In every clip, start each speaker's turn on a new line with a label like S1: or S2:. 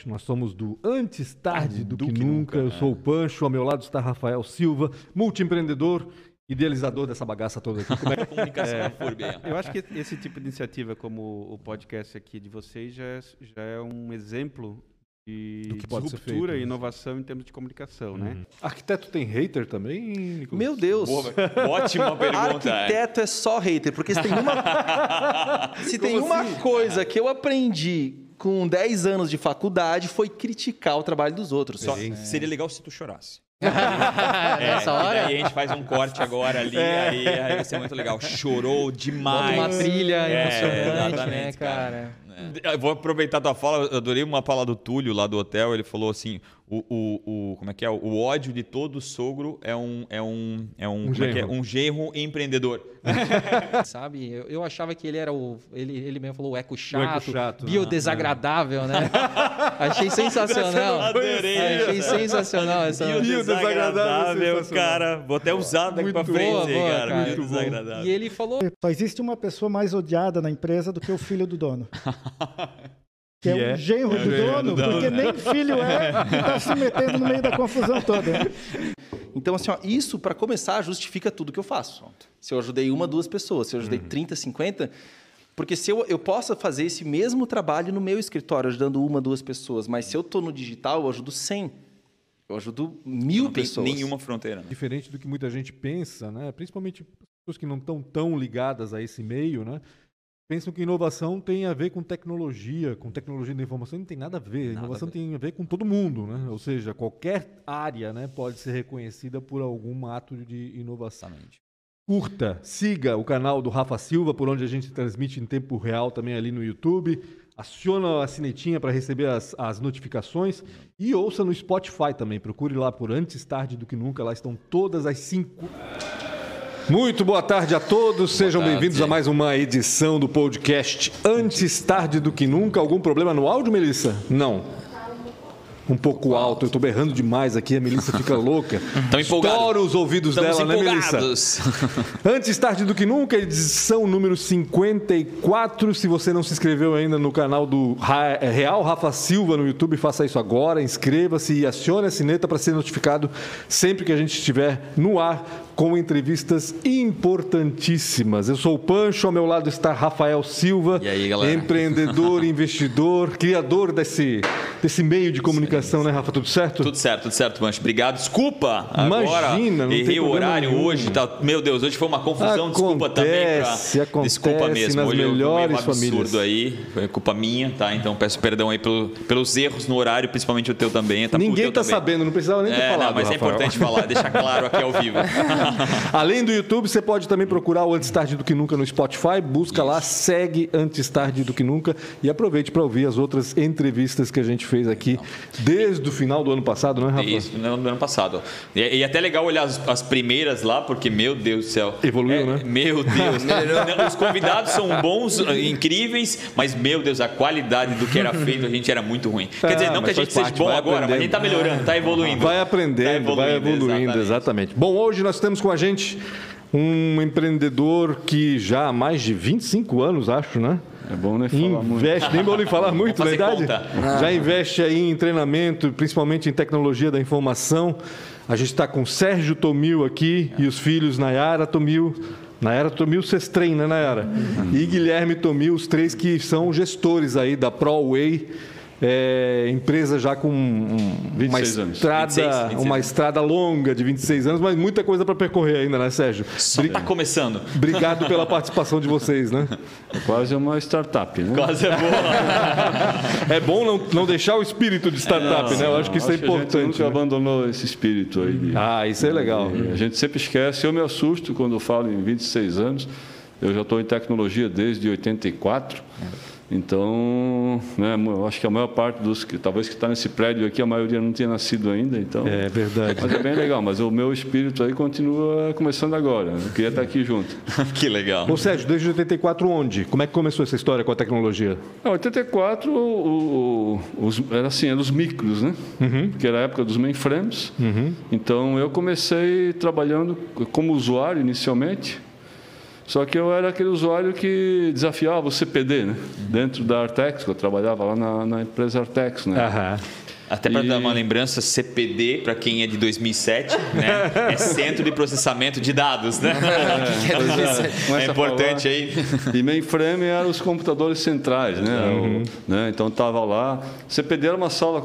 S1: podcast. Nós somos do Antes Tarde do, do que, que, Nunca. Eu é. sou o Pancho, ao meu lado está Rafael Silva, multiempreendedor, idealizador dessa bagaça toda aqui. Como é que...
S2: Comunicação é.
S3: Eu acho que esse tipo de iniciativa, como o podcast aqui de vocês, já é, já é um exemplo de do que pode disruptura e inovação em termos de comunicação, né? uhum. né?
S1: Arquiteto tem hater também, Nicolas?
S4: Meu Deus!
S2: Boa, ótima pergunta.
S4: É. Arquiteto é. é só hater, porque se tem uma, se tem uma assim? coisa que eu aprendi com 10 anos de faculdade foi criticar o trabalho dos outros.
S2: Só, é. Seria legal se tu chorasse. é, Nessa hora? Aí a gente faz um corte agora ali, é. aí, aí vai ser muito legal. Chorou demais.
S4: Uma trilha é, emocionante, né, cara? cara.
S2: É. Vou aproveitar a tua fala, eu adorei uma fala do Túlio lá do hotel, ele falou assim, o, o, o, como é que é? O ódio de todo sogro é um é um é um, um, genro. É, é um genro empreendedor.
S4: Sabe? Eu, eu, achava que ele era o ele, ele mesmo falou o eco chato, o eco chato biodesagradável, né? né? Achei sensacional.
S2: Adorei.
S4: Achei sensacional essa
S2: biodesagradável, cara. Vou até usar daqui para frente, boa, boa, cara. cara.
S4: Biodesagradável. E ele falou:
S5: Só existe uma pessoa mais odiada na empresa do que o filho do dono. Que, é, é um genro, é do, dono, do dono, porque nem filho é e está se metendo no meio da confusão toda.
S4: Então, assim, ó, isso, para começar, justifica tudo que eu faço. Se eu ajudei uma, duas pessoas, se eu ajudei uhum. 30, 50, porque se eu, eu posso fazer esse mesmo trabalho no meu escritório, ajudando uma, duas pessoas, mas se eu estou no digital, eu ajudo 100. Eu ajudo mil não pessoas.
S2: nenhuma fronteira. Né?
S1: Diferente do que muita gente pensa, né? principalmente pessoas que não estão tão ligadas a esse meio, né? Pensam que inovação tem a ver com tecnologia, com tecnologia da informação, não tem nada a ver. Nada inovação a ver. tem a ver com todo mundo, né? Ou seja, qualquer área né, pode ser reconhecida por algum ato de inovação. Exatamente. Curta, siga o canal do Rafa Silva, por onde a gente transmite em tempo real também ali no YouTube. Aciona a sinetinha para receber as, as notificações e ouça no Spotify também. Procure lá por Antes Tarde do que Nunca. Lá estão todas as cinco. Muito boa tarde a todos, sejam bem-vindos a mais uma edição do podcast Antes Tarde do que Nunca. Algum problema no áudio, Melissa? Não um pouco alto. Eu estou berrando demais aqui, a Melissa fica louca.
S2: Estão empolgados.
S1: Estoura os ouvidos Estamos dela, empolgados. né, Melissa? Antes tarde do que nunca, edição número 54. Se você não se inscreveu ainda no canal do Real Rafa Silva no YouTube, faça isso agora. Inscreva-se e acione a sineta para ser notificado sempre que a gente estiver no ar com entrevistas importantíssimas. Eu sou o Pancho, ao meu lado está Rafael Silva,
S2: aí,
S1: empreendedor, investidor, criador desse, desse meio de comunicação, né, Rafa? Tudo certo?
S2: Tudo certo, tudo certo, Pancho. Obrigado. Desculpa
S1: Imagina,
S2: agora. Errei o horário nenhum. hoje. Tá, meu Deus, hoje foi uma confusão.
S1: Acontece,
S2: desculpa também. Pra,
S1: acontece
S2: desculpa mesmo.
S1: Nas
S2: hoje
S1: melhores
S2: eu um
S1: famílias.
S2: absurdo aí. Foi culpa minha, tá? Então peço perdão aí pelo, pelos erros no horário, principalmente o teu também.
S1: Tá, Ninguém está sabendo, não precisava nem é, ter falado.
S2: Não, mas
S1: Rafael.
S2: é importante falar, deixar claro aqui ao vivo.
S1: Além do YouTube, você pode também procurar o Antes Tarde do Que Nunca no Spotify. Busca Isso. lá, segue Antes Tarde do Que Nunca e aproveite para ouvir as outras entrevistas que a gente fez aqui desde o final do ano passado, não é, Rafa?
S2: Isso, no ano passado. E, e é até legal olhar as, as, primeiras lá, porque, meu Deus do céu.
S1: Evoluiu,
S2: é,
S1: né?
S2: Meu Deus. Os convidados são bons, incríveis, mas, meu Deus, a qualidade do que era feito, a gente era muito ruim. Quer dizer, não que a gente seja bom agora, mas a gente está melhorando, está evoluindo.
S1: Vai aprendendo, tá evoluindo, vai evoluindo, exatamente. exatamente. Bom, hoje nós temos com a gente um empreendedor que já há mais de 25 anos, acho, né?
S3: É bom nem falar
S1: investe,
S3: muito.
S1: Nem bom nem falar muito, verdade? Já investe aí em treinamento, principalmente em tecnologia da informação. A gente está com Sérgio Tomil aqui e os filhos Nayara Tomil. Nayara Tomil Sestrem, né, Nayara? Uhum. E Guilherme Tomil, os três que são gestores aí da ProWay é, empresa já com uma estrada, 26, 26 uma estrada longa de 26 anos, mas muita coisa para percorrer ainda, né, Sérgio?
S2: Só está começando.
S1: Obrigado pela participação de vocês, né?
S3: É quase uma startup, né?
S2: Quase é boa.
S1: é bom não, não deixar o espírito de startup, né? Eu acho que isso é importante. A
S3: gente nunca
S1: né?
S3: abandonou esse espírito aí. De,
S1: ah, isso é legal.
S3: a gente sempre esquece. Eu me assusto quando eu falo em 26 anos. Eu já estou em tecnologia desde 84. É. Então, né, eu acho que a maior parte dos que talvez que está nesse prédio aqui, a maioria não tinha nascido ainda. Então,
S1: é verdade.
S3: Mas é bem legal. Mas o meu espírito aí continua começando agora. Eu queria estar aqui junto.
S2: que legal.
S1: Ô Sérgio, desde 84 onde? Como é que começou essa história com a tecnologia?
S3: Em 84 o, o, os, era assim, eram os micros, né? Uhum. Que era a época dos mainframes. Uhum. Então eu comecei trabalhando como usuário inicialmente Só que eu era aquele usuário que desafiava o CPD, né? Dentro da Artex, que eu trabalhava lá na, na empresa Artex, né?
S2: Uhum. Até para e... dar uma lembrança, CPD, para quem é de 2007, né? é Centro de Processamento de Dados. Né? É, é, é importante aí.
S3: E mainframe eram os computadores centrais. Né? Uhum. O, né? Então estava lá. CPD era uma sala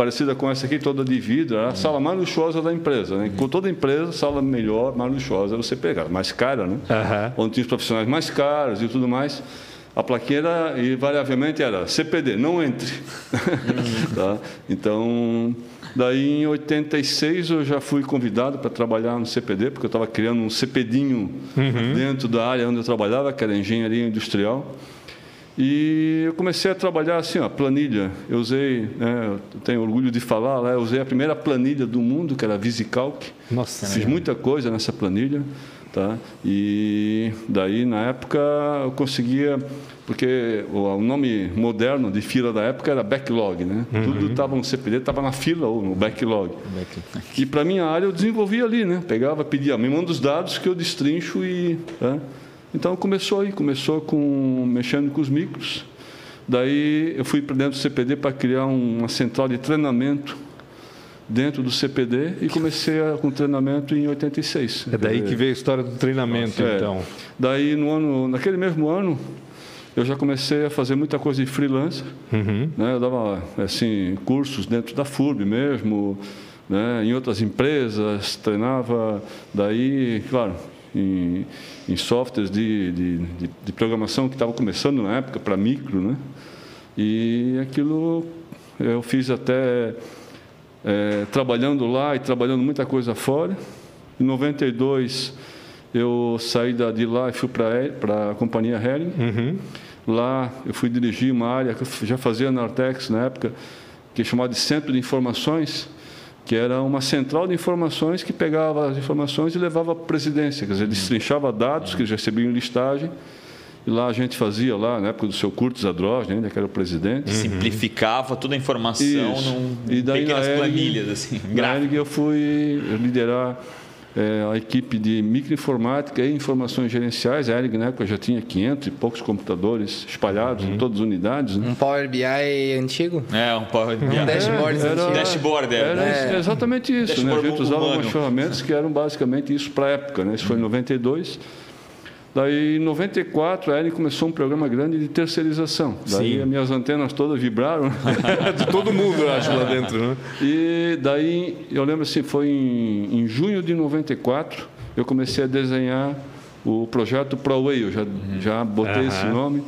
S3: parecida com essa aqui, toda de vidro, era a sala mais luxuosa da empresa. Né? Com toda empresa, a sala melhor, mais luxuosa você pegar, mais cara, né? Uhum. Onde tinha os profissionais mais caros e tudo mais a plaqueira e variavelmente era CPD, não entre. Uhum. tá? Então, daí em 86 eu já fui convidado para trabalhar no CPD, porque eu estava criando um CPDinho uhum. dentro da área onde eu trabalhava, que era engenharia industrial. E eu comecei a trabalhar assim, ó, planilha. Eu usei, né, eu tenho orgulho de falar, lá, eu usei a primeira planilha do mundo, que era a VisiCalc. Nossa, Fiz muita coisa nessa planilha. Tá? E daí, na época, eu conseguia, porque o nome moderno de fila da época era backlog, né? Uhum. Tudo estava no CPD, estava na fila ou no backlog. E para minha área eu desenvolvia ali, né? Pegava, pedia, me manda os dados que eu destrincho e... Tá? Então começou aí, começou com mexendo com os micros. Daí eu fui para dentro do CPD para criar uma central de treinamento dentro do CPD e comecei a, com treinamento em 86.
S1: É daí que veio a história do treinamento, é. então.
S3: Daí, no ano, naquele mesmo ano, eu já comecei a fazer muita coisa de freelancer. Uhum. Né? Eu dava assim, cursos dentro da FURB mesmo, né? em outras empresas, treinava. Daí, claro, em, em softwares de, de, de, de programação que estava começando na época, para micro. Né? E aquilo eu fiz até é, trabalhando lá e trabalhando muita coisa fora. Em 92 eu saí da, de lá e fui para a companhia Hering. Uhum. Lá eu fui dirigir uma área que eu já fazia na Artex na época, que é chamada de Centro de Informações, que era uma central de informações que pegava as informações e levava para a presidência, quer dizer, destrinchava dados que eles recebiam em listagem e lá a gente fazia, lá na época do seu Curtis Adroz, ainda que era o presidente.
S2: Uhum. Simplificava toda a informação Isso. num
S3: e daí, pequenas na planilhas. Assim, na eu fui liderar é, a equipe de microinformática e informações gerenciais. A ERG na época já tinha 500 e poucos computadores espalhados uhum. em todas as unidades. Né?
S6: Um Power BI antigo?
S2: É, um Power BI.
S6: Um dashboard
S3: era,
S6: antigo.
S2: Dashboard,
S3: era. era é. exatamente isso. Né? A gente usava humano. umas ferramentas que eram basicamente isso para a época. Né? Isso foi em 92. Daí, em 94, a Eren começou um programa grande de terceirização. Daí, Sim. as minhas antenas todas vibraram.
S1: de todo mundo, eu acho, lá dentro. Né?
S3: E daí, eu lembro assim, foi em, em junho de 94, eu comecei a desenhar o projeto ProWay. Eu já, uhum. já botei uhum. esse nome.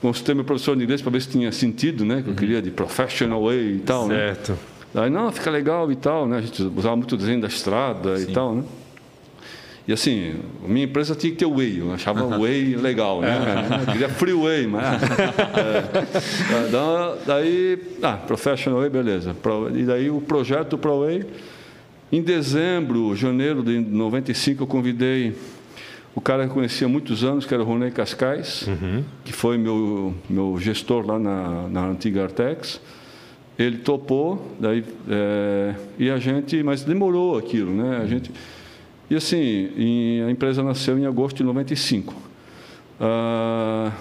S3: Consultei meu professor de inglês para ver se tinha sentido, né? Que eu uhum. queria de Professional Way e tal,
S1: né? certo. né?
S3: Daí, não, fica legal e tal, né? A gente usava muito o desenho da estrada Sim. e tal, né? E assim, minha empresa tinha que ter whey, eu achava o whey legal, né? Eu queria freeway, mas. é, daí, ah, professional whey, beleza. E daí o projeto Pro Whey, em dezembro, janeiro de 95, eu convidei o cara que eu conhecia há muitos anos, que era o Ronei Cascais, uhum. que foi meu, meu gestor lá na, na antiga Artex. Ele topou, daí, é, e a gente, mas demorou aquilo, né? A gente e assim, em, a empresa nasceu em agosto de 95.
S2: Ah,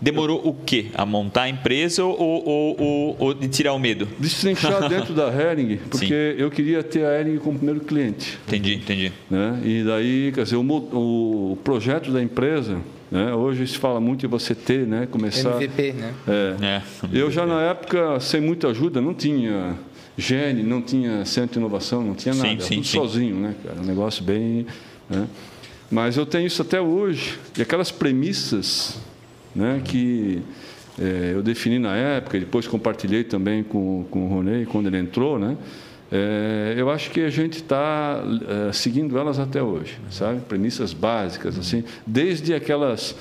S2: Demorou o quê? A montar a empresa ou, ou, ou, ou de tirar o medo?
S3: Destrinchar dentro da Hering, porque Sim. eu queria ter a Hering como primeiro cliente.
S2: Entendi, entendi.
S3: Né? E daí, quer dizer, o, o projeto da empresa, né? hoje se fala muito em você ter, né? começar...
S6: MVP, né?
S3: É. é. Eu já na época, sem muita ajuda, não tinha Gene, não tinha centro de inovação, não tinha nada, sim, sim, tudo sim. sozinho, né, cara? Um negócio bem. Né? Mas eu tenho isso até hoje, e aquelas premissas né, que é, eu defini na época, e depois compartilhei também com, com o Ronei quando ele entrou, né? É, eu acho que a gente está é, seguindo elas até hoje, sabe? Premissas básicas, assim, desde aquelas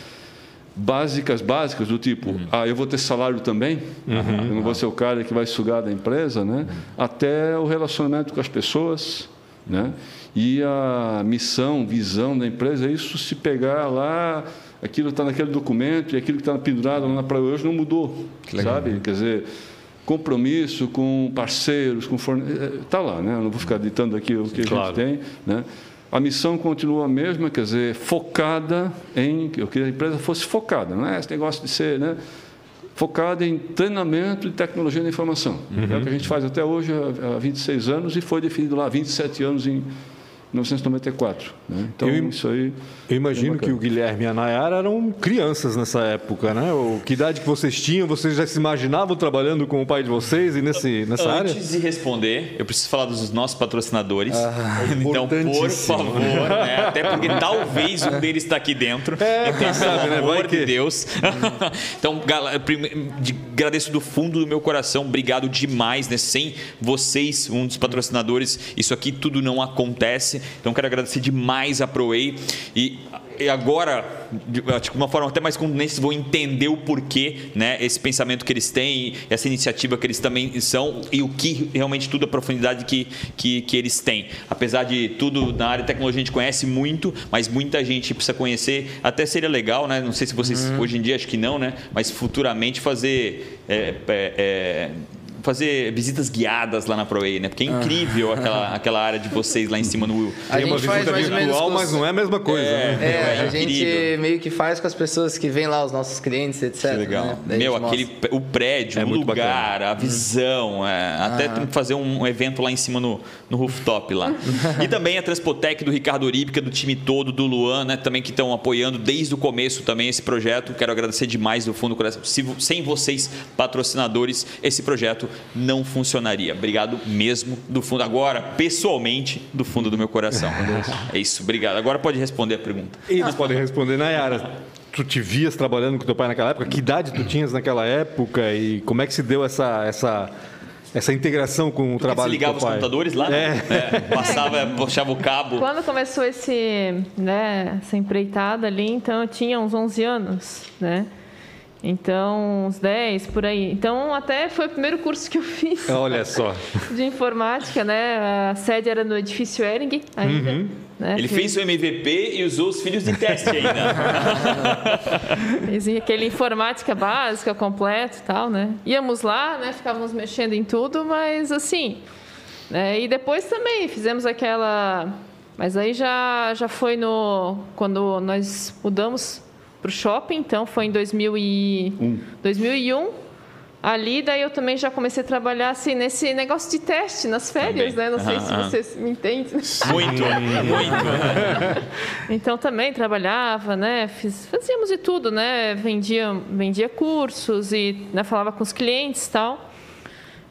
S3: básicas, básicas, do tipo, uhum. ah, eu vou ter salário também, uhum. eu não vou ser o cara que vai sugar da empresa, né? até o relacionamento com as pessoas, né? e a missão, visão da empresa, é isso se pegar lá, aquilo está naquele documento e aquilo que está pendurado lá na praia hoje não mudou, sabe? Quer dizer, compromisso com parceiros, com fornecedores, está lá, né? Eu não vou ficar ditando aqui o que claro. a gente tem, né? A missão continua a mesma, quer dizer, focada em. Eu queria que a empresa fosse focada, não é esse negócio de ser. Né, focada em treinamento de tecnologia da informação. Uhum. É o que a gente faz até hoje há 26 anos e foi definido lá há 27 anos em 1994. Né? Então,
S1: eu,
S3: isso aí.
S1: Eu imagino é que o Guilherme e a Nayara eram crianças nessa época, né? O, que idade que vocês tinham? Vocês já se imaginavam trabalhando com o pai de vocês e nesse, nessa
S2: Antes
S1: área?
S2: Antes de responder, eu preciso falar dos nossos patrocinadores. Ah, então, por favor, né? até porque talvez um deles está aqui dentro. É, então, sabe, pelo amor de Deus. então, agradeço do fundo do meu coração. Obrigado demais, né? Sem vocês, um dos patrocinadores, isso aqui tudo não acontece. Então, quero agradecer demais a ProWay e e agora, de uma forma até mais contundente, vão entender o porquê, né, esse pensamento que eles têm, essa iniciativa que eles também são e o que realmente tudo a profundidade que, que, que eles têm. Apesar de tudo na área de tecnologia a gente conhece muito, mas muita gente precisa conhecer. Até seria legal, né? Não sei se vocês uhum. hoje em dia acho que não, né? Mas futuramente fazer é, é, é, fazer visitas guiadas lá na ProWay, né? Porque é incrível ah. aquela, aquela área de vocês lá em cima no Will.
S1: Tem uma visita virtual, mas não é a mesma coisa. É,
S6: né? é, é a gente meio que faz com as pessoas que vêm lá, os nossos clientes, etc. Que
S2: legal. Né? Meu, aquele, o prédio, é o lugar, bacana. a visão, é, até tem que fazer um, evento lá em cima no, no rooftop lá. e também a Transpotec do Ricardo Oríbica, do time todo, do Luan, né? Também que estão apoiando desde o começo também esse projeto. Quero agradecer demais do fundo do coração. Se, sem vocês, patrocinadores, esse projeto não funcionaria. Obrigado mesmo do fundo, agora, pessoalmente, do fundo do meu coração. É isso, obrigado. Agora pode responder a pergunta.
S1: Eles podem responder, Nayara. Tu te vias trabalhando com teu pai naquela época? Que idade tu tinhas naquela época e como é que se deu essa, essa, essa integração com o tu trabalho
S2: Você ligava
S1: os
S2: computadores lá? É. é. Passava, puxava o cabo.
S7: Quando começou esse, né, essa empreitada ali, então eu tinha uns 11 anos, né? Então, uns 10 por aí. Então, até foi o primeiro curso que eu fiz.
S1: Olha só.
S7: De informática, né? A sede era no edifício Ering ainda. Uhum.
S2: Né? Ele fez o MVP e usou os filhos de teste ainda.
S7: Fez aquele informática básica, completo e tal, né? Íamos lá, né? Ficávamos mexendo em tudo, mas assim... Né? E depois também fizemos aquela... Mas aí já, já foi no... Quando nós mudamos para o shopping, então foi em 2000 e... um. 2001. Ali, daí eu também já comecei a trabalhar assim, nesse negócio de teste nas férias, também. né? Não sei se vocês me entendem.
S2: Muito, muito.
S7: então também trabalhava, né? Fiz, fazíamos de tudo, né? Vendia, vendia cursos e né, falava com os clientes e tal.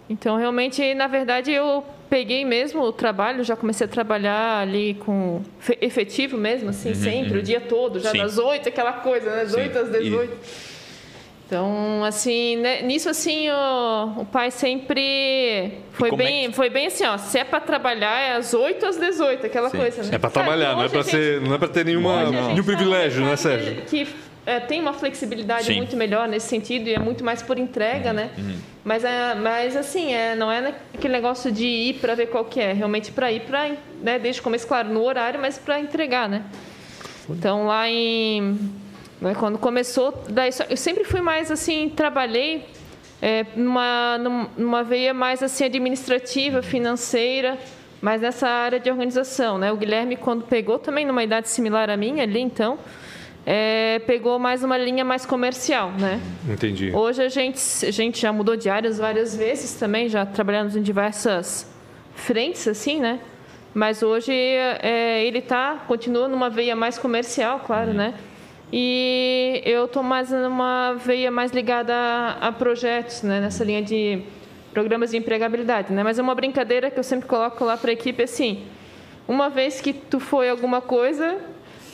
S7: Então, realmente, na verdade, eu peguei mesmo o trabalho, já comecei a trabalhar ali com efetivo mesmo, assim, uhum, sempre, uhum. o dia todo, já Sim. das oito, aquela coisa, né? Das oito às dezoito. Então, assim, né, nisso, assim, o, o, pai sempre foi é bem, é que... foi bem assim, ó, se é para trabalhar é às 8 às 18, aquela Sim. coisa, né?
S1: É para trabalhar, não é para ser, não é para ter nenhuma, nenhum privilégio, né, Sérgio?
S7: Que é, tem uma flexibilidade Sim. muito melhor nesse sentido e é muito mais por entrega, uhum. né? Uhum. Mas, é, mas assim, é, não é aquele negócio de ir para ver qual que é, realmente para ir para, né, desde o começo, claro, no horário, mas para entregar, né? Então lá em né, quando começou, daí eu sempre fui mais assim, trabalhei é, numa, numa veia mais assim administrativa, financeira, mas nessa área de organização, né? O Guilherme quando pegou também numa idade similar à minha ali, então é, pegou mais uma linha mais comercial, né?
S1: Entendi.
S7: Hoje a gente, a gente já mudou de áreas várias vezes também, já trabalhamos em diversas frentes, assim, né? Mas hoje é, ele tá, continua numa veia mais comercial, claro, uhum. né? E eu estou mais numa veia mais ligada a, a, projetos, né? Nessa linha de programas de empregabilidade, né? Mas é uma brincadeira que eu sempre coloco lá para a equipe, assim, uma vez que tu foi alguma coisa,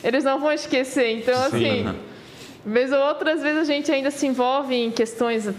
S7: eles não vão esquecer. Então, assim, vez ou outras vezes a gente ainda se envolve em questões,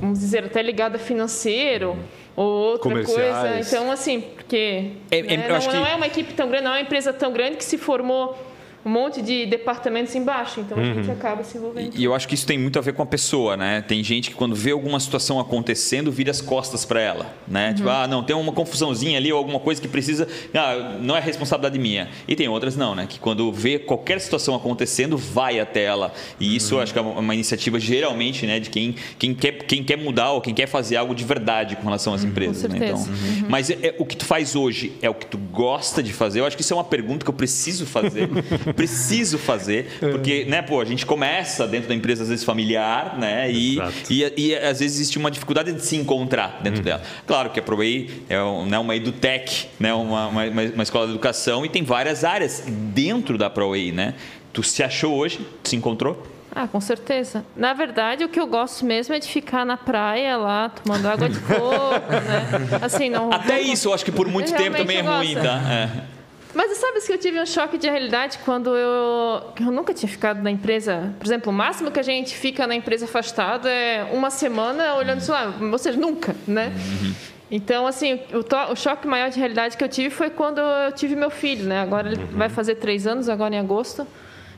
S7: vamos dizer, até ligada a financeiro ou outra coisa. Então, assim, porque é, é, né, não, não é uma equipe tão grande, não é uma empresa tão grande que se formou um monte de departamentos embaixo, então a gente uhum. acaba se envolvendo.
S2: E eu acho que isso tem muito a ver com a pessoa, né? Tem gente que quando vê alguma situação acontecendo, vira as costas para ela, né? Uhum. Tipo, ah, não, tem uma confusãozinha ali ou alguma coisa que precisa, ah, não é responsabilidade minha. E tem outras não, né? Que quando vê qualquer situação acontecendo, vai até ela. E isso uhum. acho que é uma iniciativa geralmente, né, de quem, quem, quer, quem quer mudar ou quem quer fazer algo de verdade com relação às uhum. empresas,
S7: né? Então,
S2: uhum. mas é, é, o que tu faz hoje é o que tu gosta de fazer? Eu acho que isso é uma pergunta que eu preciso fazer. preciso fazer, porque, né, pô, a gente começa dentro da empresa às vezes familiar, né? E, e, e, às vezes existe uma dificuldade de se encontrar dentro uhum. dela. Claro que a ProWay é né, uma edutech, né, uma, uma, uma, escola de educação e tem várias áreas dentro da ProWay, né? Tu se achou hoje? Se encontrou?
S7: Ah, com certeza. Na verdade, o que eu gosto mesmo é de ficar na praia lá, tomando água de coco, né? Assim, não.
S2: Até não... isso, eu acho que por muito tempo também é ruim, tá? É.
S7: Mas sabe que eu tive um choque de realidade quando eu, eu nunca tinha ficado na empresa. Por exemplo, o máximo que a gente fica na empresa afastado é uma semana olhando isso lá, ou seja, nunca, né? Uhum. Então, assim, o, o, choque maior de realidade que eu tive foi quando eu tive meu filho, né? Agora ele uhum. vai fazer três anos, agora em agosto.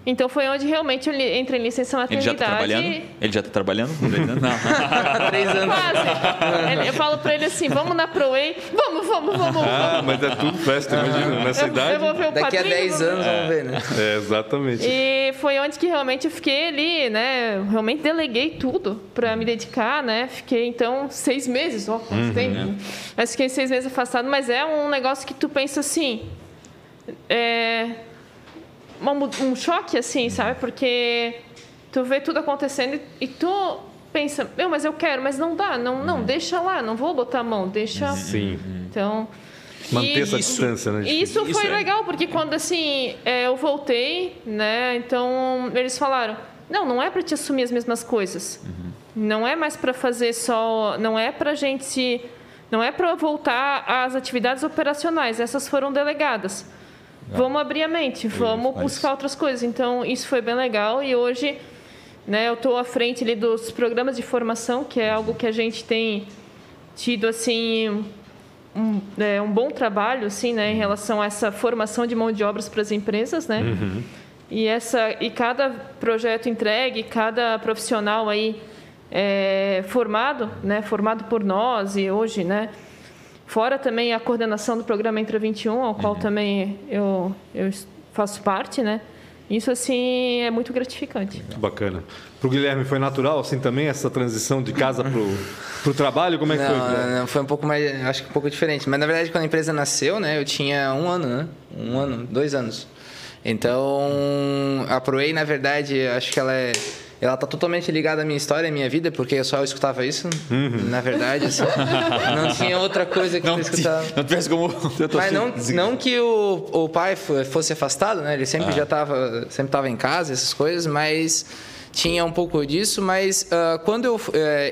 S7: Então foi onde realmente eu entrei em licença maternidade.
S2: Ele já está trabalhando? Ele já está trabalhando?
S6: Não. Três anos.
S7: Quase. Eu falo para ele assim, vamos na ProWay? Vamos, vamos, vamos.
S3: Ah, mas é tudo festa, imagina, nessa eu, idade.
S6: Eu vou ver o Daqui padrinho, a 10 anos vamos ver, né?
S3: É, exatamente.
S7: E foi onde que realmente eu fiquei ali, né? Realmente deleguei tudo para me dedicar, né? Fiquei, então, seis meses, ó, uhum, tempo. É. Mas fiquei seis meses afastado, mas é um negócio que tu pensa assim... É, um choque, assim, sabe? Porque tu vê tudo acontecendo e, tu pensa, meu, mas eu quero, mas não dá, não, não, uhum. deixa lá, não vou botar a mão, deixa.
S3: Sim.
S7: Então.
S3: Manter essa isso, distância, né?
S7: Isso, isso foi é. legal, porque quando assim é, eu voltei, né? Então eles falaram, não, não é para te assumir as mesmas coisas. Uhum. Não é mais para fazer só, não é para gente, não é para voltar às atividades operacionais. Essas foram delegadas. Vamos abrir a mente, vamos buscar outras coisas. Então, isso foi bem legal e hoje né, eu estou à frente ali dos programas de formação, que é algo que a gente tem tido assim um, é, um bom trabalho assim, né, em relação a essa formação de mão de obras para as empresas, né? Uhum. E essa e cada projeto entregue, cada profissional aí é, formado, né, formado por nós e hoje, né, Fora também a coordenação do programa Entra 21, ao qual uhum. também eu, eu faço parte, né? Isso, assim, é muito gratificante.
S3: Muito bacana. Para o Guilherme foi natural, assim, também, essa transição de casa para o trabalho? Como é que
S6: não,
S3: foi?
S6: Não, foi um pouco mais, acho que um pouco diferente. Mas, na verdade, quando a empresa nasceu, né, eu tinha um ano, né? Um ano, dois anos. Então, a ProEI, na verdade, acho que ela é ela tá totalmente ligada à minha história, à minha vida, porque eu só escutava isso, uhum. na verdade, assim. não tinha outra coisa que não, eu escutava.
S2: Não tivesse como...
S6: Mas não, não que o, o pai fosse afastado, né? Ele sempre ah. já estava sempre tava em casa, essas coisas, mas tinha um pouco disso, mas uh, quando eu uh,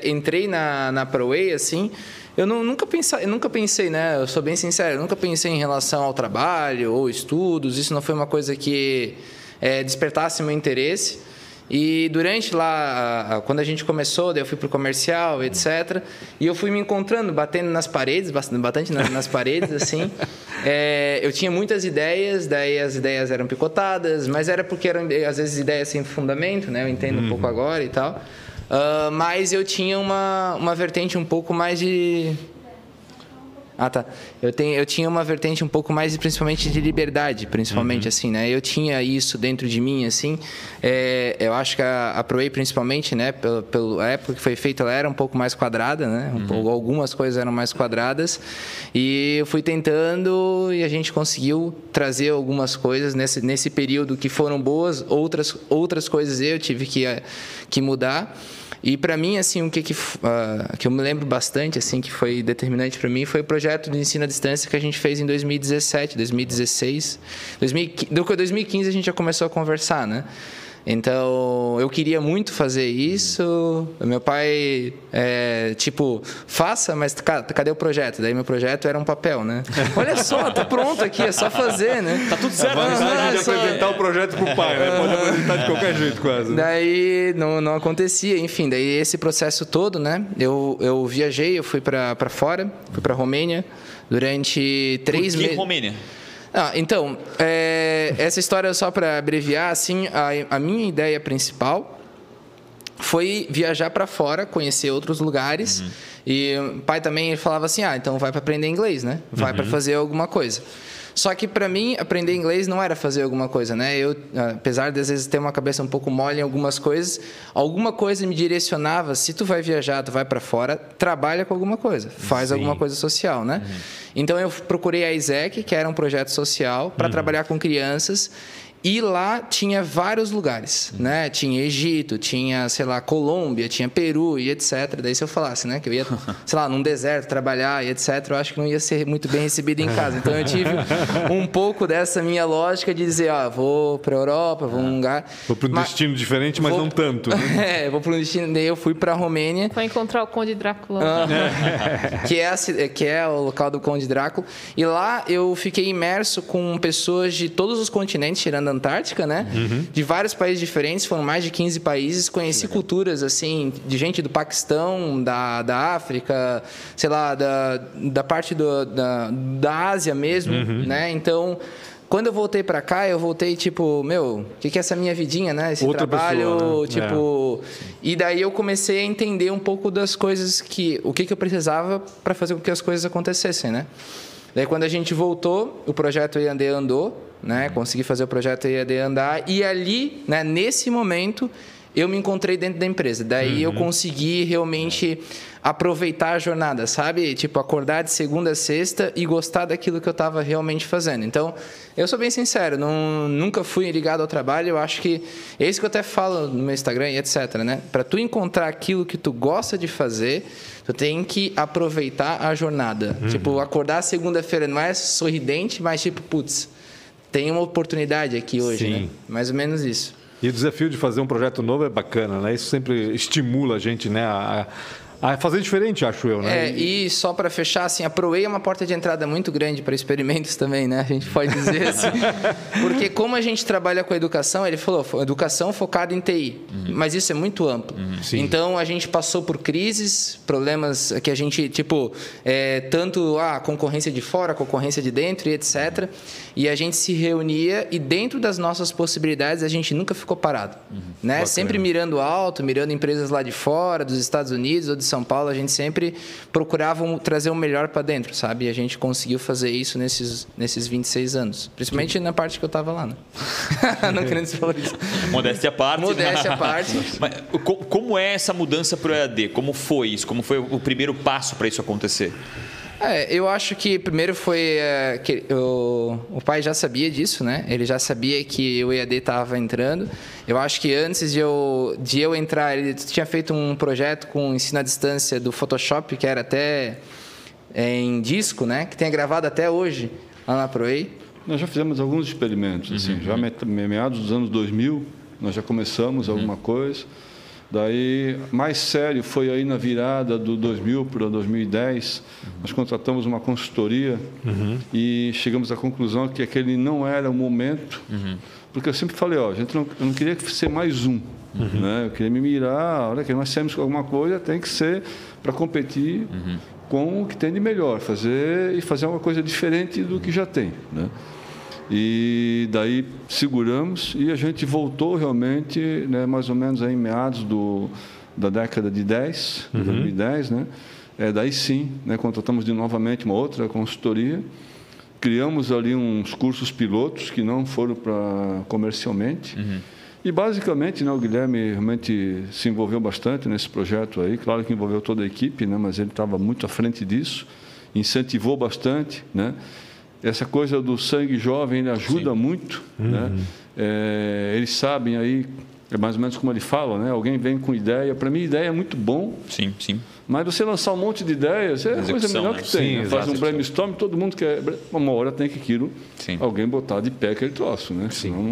S6: entrei na, na ProWay, assim, eu não, nunca, pensei, eu nunca pensei, né? Eu sou bem sincero, eu nunca pensei em relação ao trabalho ou estudos, isso não foi uma coisa que é, despertasse meu interesse. E durante lá, quando a gente começou, daí eu fui pro comercial, etc. E eu fui me encontrando, batendo nas paredes, bastante nas, nas paredes, assim. É, eu tinha muitas ideias, daí as ideias eram picotadas, mas era porque eram, às vezes, ideias sem fundamento, né? Eu entendo uhum. um pouco uhum. agora e tal. Uh, mas eu tinha uma, uma vertente um pouco mais de ah, tá. Eu, tenho, eu tinha uma vertente um pouco mais, principalmente de liberdade, principalmente, uhum. assim, né? Eu tinha isso dentro de mim, assim. É, eu acho que a, a ProWay, principalmente, né? Pela, pela época que foi feita, ela era um pouco mais quadrada, né? Um, uhum. algumas coisas eram mais quadradas. E eu fui tentando e a gente conseguiu trazer algumas coisas nesse, nesse período que foram boas, outras, outras coisas eu tive que, que mudar. E para mim, assim, o que, que, uh, que eu me lembro bastante, assim, que foi determinante para mim, foi o projeto de ensino à distância que a gente fez em 2017, 2016. 2015 a gente já começou a conversar, né? Então, eu queria muito fazer isso. Meu pai, é, tipo, faça, mas cadê o projeto? Daí meu projeto era um papel, né? Olha só, tá pronto aqui, é só fazer, né?
S3: Tá tudo certo. A vantagem de apresentar o projeto pro pai, né? Pode apresentar de qualquer jeito, quase. Né?
S6: Daí não, não acontecia, enfim, daí esse processo todo, né? Eu, eu viajei, eu fui para fora, fui para Romênia durante três meses.
S2: Romênia?
S6: Ah, então, é, essa história, só para abreviar, assim, a, a minha ideia principal foi viajar para fora, conhecer outros lugares. Uhum. E o pai também falava assim: ah, então vai para aprender inglês, né? Vai uhum. para fazer alguma coisa. Só que para mim aprender inglês não era fazer alguma coisa, né? Eu, apesar de às vezes ter uma cabeça um pouco mole em algumas coisas, alguma coisa me direcionava. Se tu vai viajar, tu vai para fora, trabalha com alguma coisa, faz Sim. alguma coisa social, né? Uhum. Então eu procurei a ISEC, que era um projeto social para uhum. trabalhar com crianças e lá tinha vários lugares, né? Tinha Egito, tinha, sei lá, Colômbia, tinha Peru e etc. Daí se eu falasse, né, que eu ia, sei lá, num deserto trabalhar e etc, eu acho que não ia ser muito bem recebido em casa. Então eu tive um pouco dessa minha lógica de dizer, ó, vou para Europa, vou um lugar,
S1: vou para um mas, destino diferente, mas vou, não tanto. Né?
S6: é, vou para um destino, daí eu fui para a Romênia.
S7: Foi encontrar o Conde Drácula.
S6: Uh, que é a, que é o local do Conde Drácula. E lá eu fiquei imerso com pessoas de todos os continentes, tirando Antártica, né? Uhum. De vários países diferentes, foram mais de 15 países. Conheci culturas, assim, de gente do Paquistão, da, da África, sei lá, da, da parte do, da, da Ásia mesmo, uhum. né? Então, quando eu voltei para cá, eu voltei tipo, meu, o que, que é essa minha vidinha, né? Esse Outra trabalho, pessoa, né? tipo. É. E daí eu comecei a entender um pouco das coisas que. O que, que eu precisava para fazer com que as coisas acontecessem, né? Daí quando a gente voltou, o projeto IAD andou, né? Consegui fazer o projeto IAD andar e ali, né, nesse momento, eu me encontrei dentro da empresa. Daí uhum. eu consegui realmente aproveitar a jornada, sabe? Tipo, acordar de segunda a sexta e gostar daquilo que eu estava realmente fazendo. Então, eu sou bem sincero, não, nunca fui ligado ao trabalho. Eu acho que é isso que eu até falo no meu Instagram e etc, né? Para tu encontrar aquilo que tu gosta de fazer, tu tem que aproveitar a jornada. Uhum. Tipo, acordar segunda-feira não é sorridente, mas tipo, putz, tem uma oportunidade aqui hoje, Sim. né? Mais ou menos isso.
S1: E o desafio de fazer um projeto novo é bacana, né? Isso sempre estimula a gente, né? A, a fazer diferente, acho eu,
S6: né? É, e só para fechar, assim, a ProWay é uma porta de entrada muito grande para experimentos também, né? A gente pode dizer assim. Porque como a gente trabalha com educação, ele falou, educação focada em TI. Uhum. Mas isso é muito amplo. Uhum. Então, a gente passou por crises, problemas que a gente, tipo, é, tanto a concorrência de fora, concorrência de dentro e etc. E a gente se reunia e dentro das nossas possibilidades, a gente nunca ficou parado. Uhum. Né? Sempre mirando alto, mirando empresas lá de fora, dos Estados Unidos ou de são Paulo, a gente sempre procurava trazer o melhor para dentro, sabe? E a gente conseguiu fazer isso nesses, nesses 26 anos. Principalmente na parte que eu estava lá, né? Não querendo falar isso.
S2: Modéstia à parte.
S6: Modéstia à parte.
S2: Mas, como é essa mudança para o EAD? Como foi isso? Como foi o primeiro passo para isso acontecer?
S6: É, eu acho que primeiro foi é, que o, o pai já sabia disso, né? Ele já sabia que o EAD estava entrando. Eu acho que antes de eu, de eu entrar, ele tinha feito um projeto com ensino à distância do Photoshop, que era até é, em disco, né? Que tem gravado até hoje lá na ProEI.
S3: Nós já fizemos alguns experimentos, assim, uhum. já meados dos anos 2000, nós já começamos uhum. alguma coisa. Daí, mais sério, foi aí na virada do 2000 para 2010, uhum. nós contratamos uma consultoria uhum. e chegamos à conclusão que aquele não era o momento, uhum. porque eu sempre falei, ó, a gente não, eu não queria ser mais um, uhum. né? eu queria me mirar, a hora que nós temos alguma coisa, tem que ser para competir uhum. com o que tem de melhor, fazer e fazer uma coisa diferente do que já tem, né? E daí seguramos e a gente voltou realmente, né, mais ou menos aí em meados do, da década de 10, uhum. 2010, né? É, daí sim, né, contratamos de novamente uma outra consultoria, criamos ali uns cursos pilotos que não foram para comercialmente. Uhum. E basicamente, né, o Guilherme realmente se envolveu bastante nesse projeto aí. Claro que envolveu toda a equipe, né, mas ele estava muito à frente disso, incentivou bastante, né? Essa coisa do sangue jovem ajuda Sim. muito. Uhum. Né? É, eles sabem aí, é mais ou menos como ele fala, né? alguém vem com ideia. Para mim, ideia é muito bom.
S2: Sim, sim.
S3: Mas você lançar um monte de ideias é a coisa melhor né? que tem. Sim, né? Faz um brainstorm, todo mundo quer. Uma hora tem que aquilo, Sim. alguém botar de pé aquele troço, né?
S1: Sim. Senão,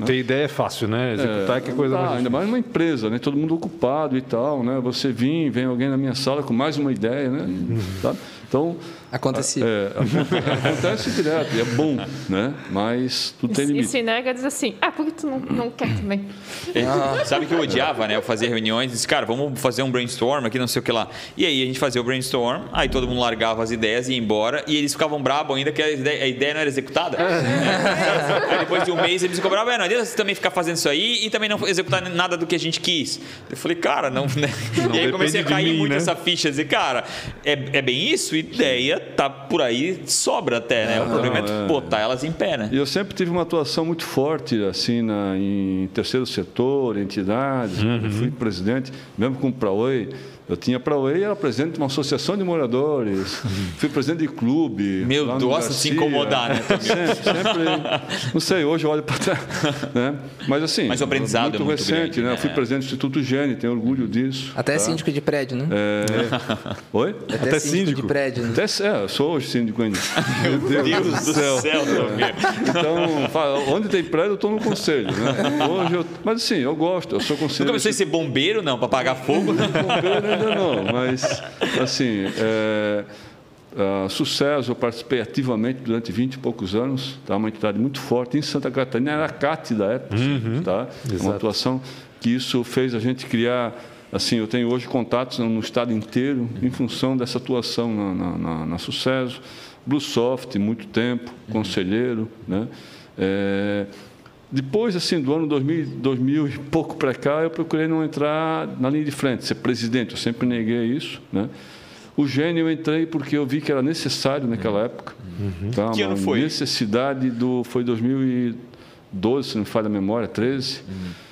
S1: né? Ter ideia é fácil, né? Executar é, que é coisa
S3: mais Ainda mais numa empresa, né? Todo mundo ocupado e tal, né? Você vir, vem alguém na minha sala com mais uma ideia, né? Uhum.
S6: Então acontecia.
S3: É, acontece direto, e é bom, né? Mas tu tem limite.
S7: E se nega diz assim, ah, por que tu não, não quer também?
S2: Ah. Sabe que eu odiava, né? Eu fazia reuniões disse, cara, vamos fazer um brainstorm aqui, não sei o que lá. E aí a gente fazia o brainstorm, aí todo mundo largava as ideias e ia embora, e eles ficavam bravos ainda que a ideia, a ideia não era executada. aí depois de um mês eles cobravam, é, não adianta você também ficar fazendo isso aí e também não executar nada do que a gente quis. Eu falei, cara, não. Né? Não e aí comecei a cair mim, muito né? essa ficha, dizer, cara, é, é bem isso, ideia tá por aí, sobra até, né? o problema é é botar elas em pé, né?
S3: Eu sempre tive uma atuação muito forte, assim, na, em terceiro setor, entidades, uhum. fui presidente, mesmo com o Praoi, eu tinha para o era presidente de uma associação de moradores, fui presidente de clube.
S2: Meu Deus, se incomodar, né?
S3: sempre, sempre, não sei, hoje eu olho para trás. Né? Mas assim,
S2: Mas o aprendizado
S3: muito,
S2: é muito
S3: recente,
S2: grande,
S3: né? né? Eu fui presidente do Instituto Gene, tenho orgulho disso.
S6: Até tá? síndico de prédio, né?
S3: É... Oi?
S6: Até, Até síndico, síndico, de prédio. Né?
S3: Até, é, eu sou hoje síndico ainda.
S2: Meu Deus, Deus do céu. céu
S3: é. Então, onde tem prédio, eu estou no conselho. Né? Hoje eu... Mas assim, eu gosto, eu sou conselheiro.
S2: Nunca pensou em ser bombeiro, não, para apagar fogo?
S3: bombeiro ainda não, mas assim, é, uh, sucesso, eu participei ativamente durante 20 e poucos anos, tá? uma entidade muito forte em Santa Catarina, era a CAT da época, uhum, tá? uma atuação que isso fez a gente criar assim, eu tenho hoje contatos no estado inteiro em função dessa atuação na, na, na, na Sucesso, Bluesoft, muito tempo, conselheiro, né? É, depois, assim, do ano 2000, 2000 e pouco para cá, eu procurei não entrar na linha de frente, ser presidente. Eu sempre neguei isso, né? O gênio eu entrei porque eu vi que era necessário naquela época.
S2: Uhum. Tá? Que ano foi?
S3: necessidade do foi 2012, se não me falha a memória, 13. Uhum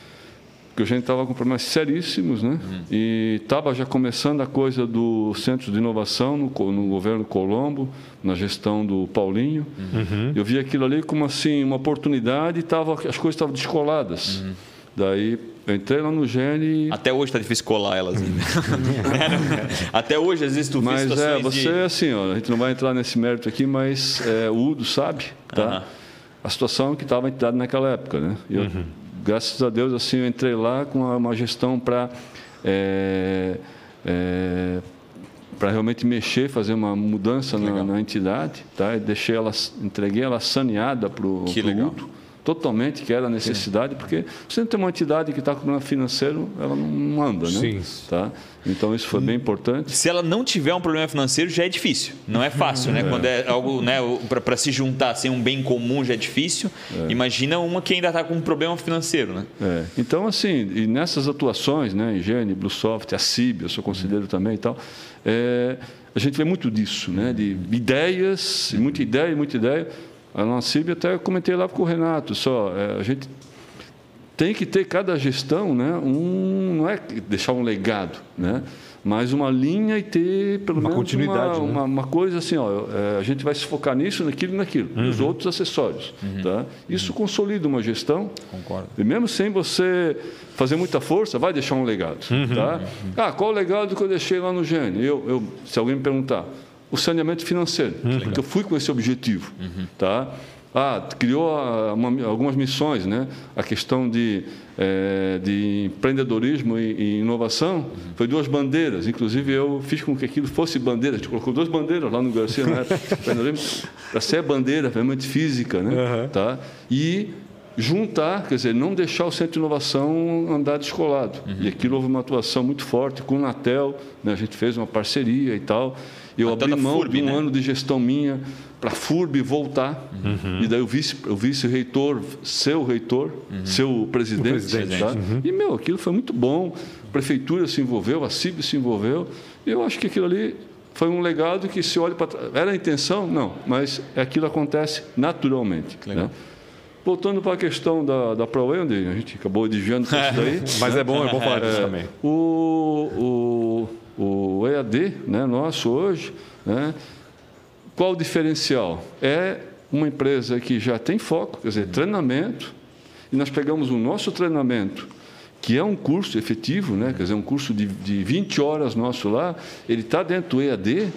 S3: porque a gente estava com problemas seríssimos, né? Uhum. E estava já começando a coisa do Centro de Inovação no, no governo Colombo, na gestão do Paulinho. Uhum. Eu vi aquilo ali como assim uma oportunidade e tava, as coisas estavam descoladas. Uhum. Daí eu entrei lá no Gene.
S2: Até hoje está difícil colar elas ainda. Até hoje existe o
S3: Mas é, você de... assim, ó, a gente não vai entrar nesse mérito aqui, mas é, o Udo sabe, tá? A situação que estava a entidade naquela época, né? Eu, uhum graças a Deus, assim, eu entrei lá com uma gestão para é, é, para realmente mexer, fazer uma mudança na, na, entidade, tá? E deixei ela, entreguei ela saneada para o totalmente que era a necessidade, porque você não tem uma entidade que está com problema financeiro, ela não anda, né? Sim. Tá? Então isso foi bem importante.
S2: Se ela não tiver um problema financeiro, já é difícil. Não é fácil, né? É. Quando é algo, né, para se juntar, sem um bem comum já é difícil. É. Imagina uma que ainda está com um problema financeiro, né?
S3: É. Então assim, e nessas atuações, né, Higiene, Bluesoft, a CIB, eu sou conselheiro também e tal, é, a gente vê muito disso, né? De ideias, muita ideia, muita ideia a Lancib até comentei lá com o Renato, só é, a gente tem que ter cada gestão, né, um, não é deixar um legado, né, mas uma linha e ter pelo uma menos continuidade, uma, né? uma, uma, coisa assim, ó, é, a gente vai se focar nisso, naquilo e naquilo, uhum. nos outros acessórios. Uhum. Tá? Isso uhum. consolida uma gestão.
S2: Concordo.
S3: E mesmo sem você fazer muita força, vai deixar um legado. Uhum. Tá? Uhum. Ah, qual o legado que eu deixei lá no Gênio? Eu, eu, se alguém me perguntar, o saneamento financeiro, uhum. porque eu fui com esse objetivo. Uhum. Tá? Ah, criou uma, algumas missões, né? A questão de, é, de empreendedorismo e, e inovação uhum. foi duas bandeiras. Inclusive eu fiz com que aquilo fosse bandeira. A gente colocou duas bandeiras lá no Garcia, né? para ser bandeira realmente física, né? Uhum. Tá? E juntar, quer dizer, não deixar o Centro de Inovação andar descolado. Uhum. E aquilo houve uma atuação muito forte com o Natel, né? a gente fez uma parceria e tal. Eu abri mão FURB, de um né? ano de gestão minha para a FURB voltar. Uhum. E daí o vice-reitor, vice seu reitor, uhum. seu presidente. presidente. Tá? Uhum. E, meu, aquilo foi muito bom. A prefeitura se envolveu, a CIB se envolveu. E eu acho que aquilo ali foi um legado que se olha para trás. Era a intenção? Não, mas aquilo acontece naturalmente. Né? Voltando para a questão da, da ProWay, onde a gente acabou desviando isso daí.
S1: mas é bom, é bom falar disso é, também.
S3: O, o, o EAD né, nosso hoje, né, qual o diferencial? É uma empresa que já tem foco, quer dizer, treinamento, e nós pegamos o nosso treinamento, que é um curso efetivo, né, quer dizer, um curso de, de 20 horas nosso lá, ele está dentro do EAD,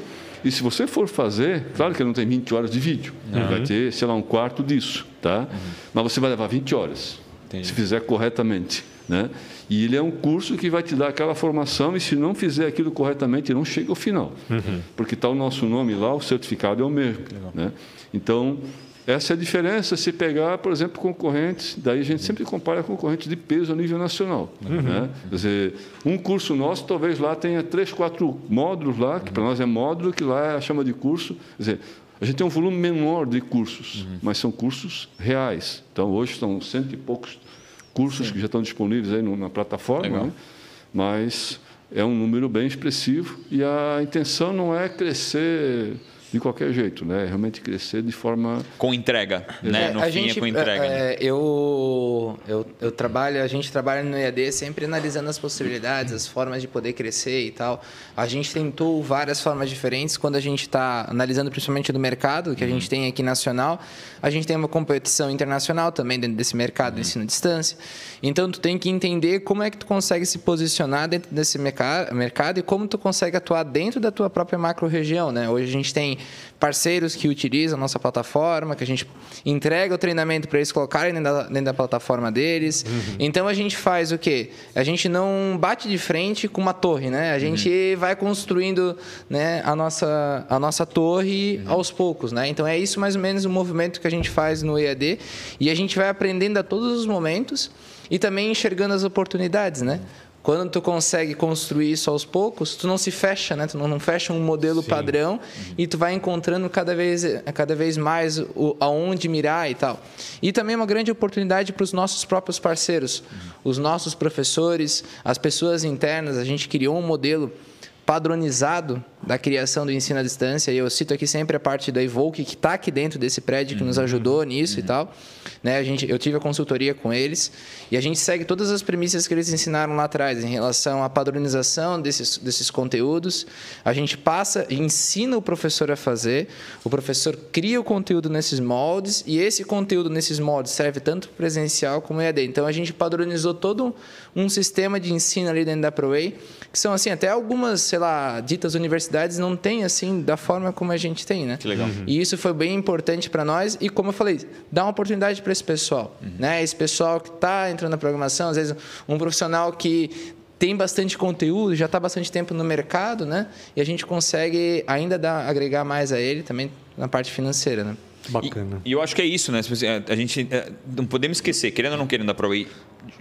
S3: e se você for fazer, claro que não tem 20 horas de vídeo, uhum. vai ter, sei lá, um quarto disso, tá? Uhum. Mas você vai levar 20 horas, Entendi. se fizer corretamente, né? E ele é um curso que vai te dar aquela formação e se não fizer aquilo corretamente, não chega ao final. Uhum. Porque está o nosso nome lá, o certificado é o mesmo. Né? Então, Essa é a diferença se pegar, por exemplo, concorrentes, daí a gente sempre compara concorrentes de peso a nível nacional. Uhum. Né? Quer dizer, um curso nosso, talvez lá tenha três, quatro módulos lá, que para nós é módulo, que lá é chama de curso. Quer dizer, a gente tem um volume menor de cursos, uhum. mas são cursos reais. Então, hoje são cento e poucos cursos Sim. que já estão disponíveis aí na plataforma, né? mas é um número bem expressivo e a intenção não é crescer de qualquer jeito, né? Realmente crescer de forma
S2: com entrega, né? No
S6: a
S2: fim é
S6: gente,
S2: é com entrega.
S6: É, né? eu, eu eu trabalho, a gente trabalha no EAD sempre analisando as possibilidades, as formas de poder crescer e tal. A gente tentou várias formas diferentes quando a gente está analisando principalmente do mercado que a gente tem aqui nacional. A gente tem uma competição internacional também dentro desse mercado de ensino à distância. Então tu tem que entender como é que tu consegue se posicionar dentro desse mercado e como tu consegue atuar dentro da tua própria macro região, né? Hoje a gente tem parceiros que utilizam a nossa plataforma, que a gente entrega o treinamento para eles colocarem dentro da, dentro da plataforma deles. Uhum. Então a gente faz o quê? A gente não bate de frente com uma torre, né? A gente uhum. vai construindo né, a, nossa, a nossa torre uhum. aos poucos, né? Então é isso mais ou menos o movimento que a gente faz no EAD e a gente vai aprendendo a todos os momentos e também enxergando as oportunidades, né? Quando tu consegue construir isso aos poucos, tu não se fecha, né? Tu não, não fecha um modelo Sim. padrão uhum. e tu vai encontrando cada vez, cada vez mais o, aonde mirar e tal. E também uma grande oportunidade para os nossos próprios parceiros, uhum. os nossos professores, as pessoas internas. A gente criou um modelo padronizado da criação do ensino à distância. E eu cito aqui sempre a parte da Evoque, que está aqui dentro desse prédio, que nos uhum. ajudou nisso uhum. e tal. Né, a gente, eu tive a consultoria com eles e a gente segue todas as premissas que eles ensinaram lá atrás em relação à padronização desses, desses conteúdos. A gente passa e ensina o professor a fazer, o professor cria o conteúdo nesses moldes e esse conteúdo nesses moldes serve tanto presencial como EAD. Então a gente padronizou todo um sistema de ensino ali dentro da ProWay, que são assim, até algumas, sei lá, ditas universidades não têm assim da forma como a gente tem, né?
S2: Que legal. Uhum.
S6: E isso foi bem importante para nós e como eu falei, dá uma oportunidade para esse pessoal, uhum. né? Esse pessoal que está entrando na programação, às vezes um profissional que tem bastante conteúdo, já está bastante tempo no mercado, né? E a gente consegue ainda dar, agregar mais a ele também na parte financeira, né?
S1: Bacana.
S2: E, e, eu acho que é isso, né? A gente é, não podemos esquecer, querendo ou não querendo, a ProWay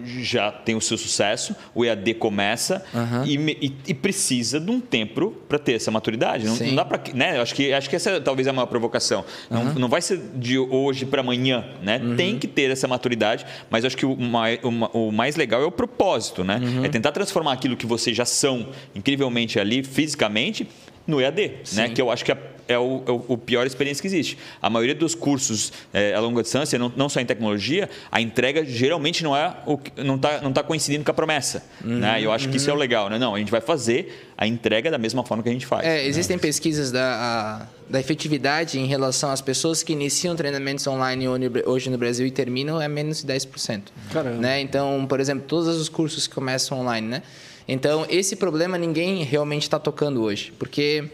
S2: já tem o seu sucesso, o EAD começa uhum. e, e, e, precisa de um tempo para ter essa maturidade. Não, não dá para, né? Acho que acho que essa talvez é a maior provocação. Uhum. Não, não vai ser de hoje para amanhã, né? Uhum. Tem que ter essa maturidade, mas acho que o mais, o, o mais legal é o propósito, né? Uhum. É tentar transformar aquilo que vocês já são incrivelmente ali fisicamente no EAD, né? Que eu acho que é, é o, é o, pior experiência que existe. A maioria dos cursos é, a longa distância, não, não, só em tecnologia, a entrega geralmente não é o, não está não tá coincidindo com a promessa. Uhum, né? Eu acho uhum. que isso é o uhum. legal, né? Não, a gente vai fazer a entrega da mesma forma que a gente faz.
S6: É, existem né? pesquisas da, a, da efetividade em relação às pessoas que iniciam treinamentos online hoje no Brasil e terminam é menos de 10%. Caramba. Né? Então, por exemplo, todos os cursos que começam online, né? Então, esse problema ninguém realmente está tocando hoje, porque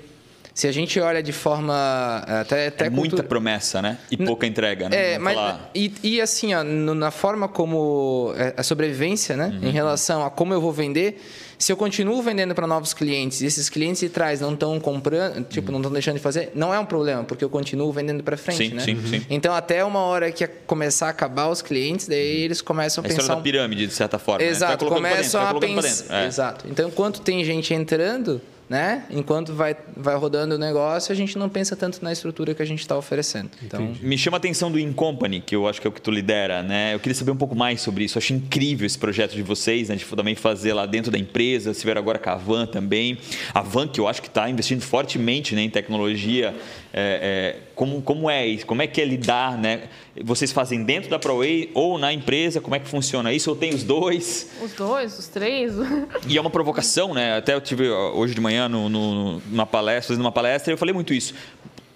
S6: se a gente olha de forma até, até
S2: é muita promessa, né? E pouca entrega,
S6: né? É, mas e, e, assim, ó, na forma como é, a sobrevivência, né? Uhum. Em relação a como eu vou vender, se eu continuo vendendo para novos clientes e esses clientes de trás não estão comprando, tipo, não estão deixando de fazer, não é um problema, porque eu continuo vendendo para frente,
S2: sim,
S6: né?
S2: Sim, sim.
S6: Então, até uma hora que começar a acabar os clientes, daí uhum. eles começam a, a pensar...
S2: da pirâmide, de certa forma.
S6: Exato, né? começam a pensar... É. Exato. Então, enquanto tem gente entrando né? Enquanto vai, vai rodando o negócio, a gente não pensa tanto na estrutura que a gente está oferecendo. Então...
S2: Me chama a atenção do Incompany, que eu acho que é o que tu lidera, né? Eu queria saber um pouco mais sobre isso. Eu achei incrível esse projeto de vocês, né? De também fazer lá dentro da empresa, se vier agora com a Van também. A Van, que eu acho que está investindo fortemente né, em tecnologia. É, é, como, como é isso? Como é que é lidar, né? Vocês fazem dentro da ProWay ou na empresa? Como é que funciona isso? Ou tem os dois?
S7: Os dois, os três.
S2: E é uma provocação, né? Até eu tive hoje de manhã no, no, numa palestra, fazendo uma palestra, eu falei muito isso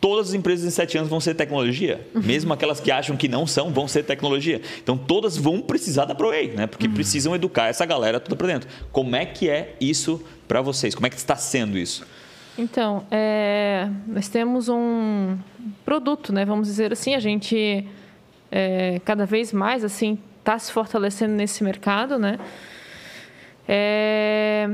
S2: todas as empresas em sete anos vão ser tecnologia. Uhum. Mesmo aquelas que acham que não são, vão ser tecnologia. Então, todas vão precisar da ProWay, né? Porque uhum. precisam educar essa galera toda para dentro. Como é que é isso para vocês? Como é que está sendo isso?
S7: Então, é, nós temos um produto, né? Vamos dizer assim, a gente é, cada vez mais assim está se fortalecendo nesse mercado, né? É,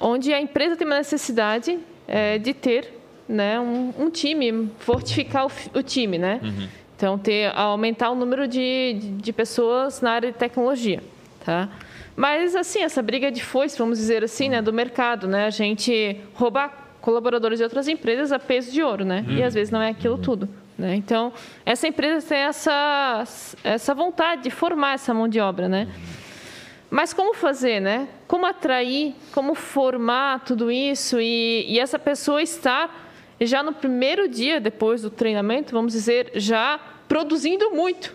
S7: onde a empresa tem uma necessidade é, de ter né, um, um, time, fortificar o, o time, né? Uhum. Então, ter, aumentar o número de, de pessoas na área de tecnologia, tá? Mas, assim, essa briga de foice, vamos dizer assim, né, do mercado, né? A gente roubar colaboradores de outras empresas a peso de ouro, né? E às vezes não é aquilo tudo. Né? Então, essa empresa tem essa, essa vontade de formar essa mão de obra, né? Mas como fazer, né? Como atrair, como formar tudo isso e, e essa pessoa estar já no primeiro dia depois do treinamento, vamos dizer, já produzindo muito.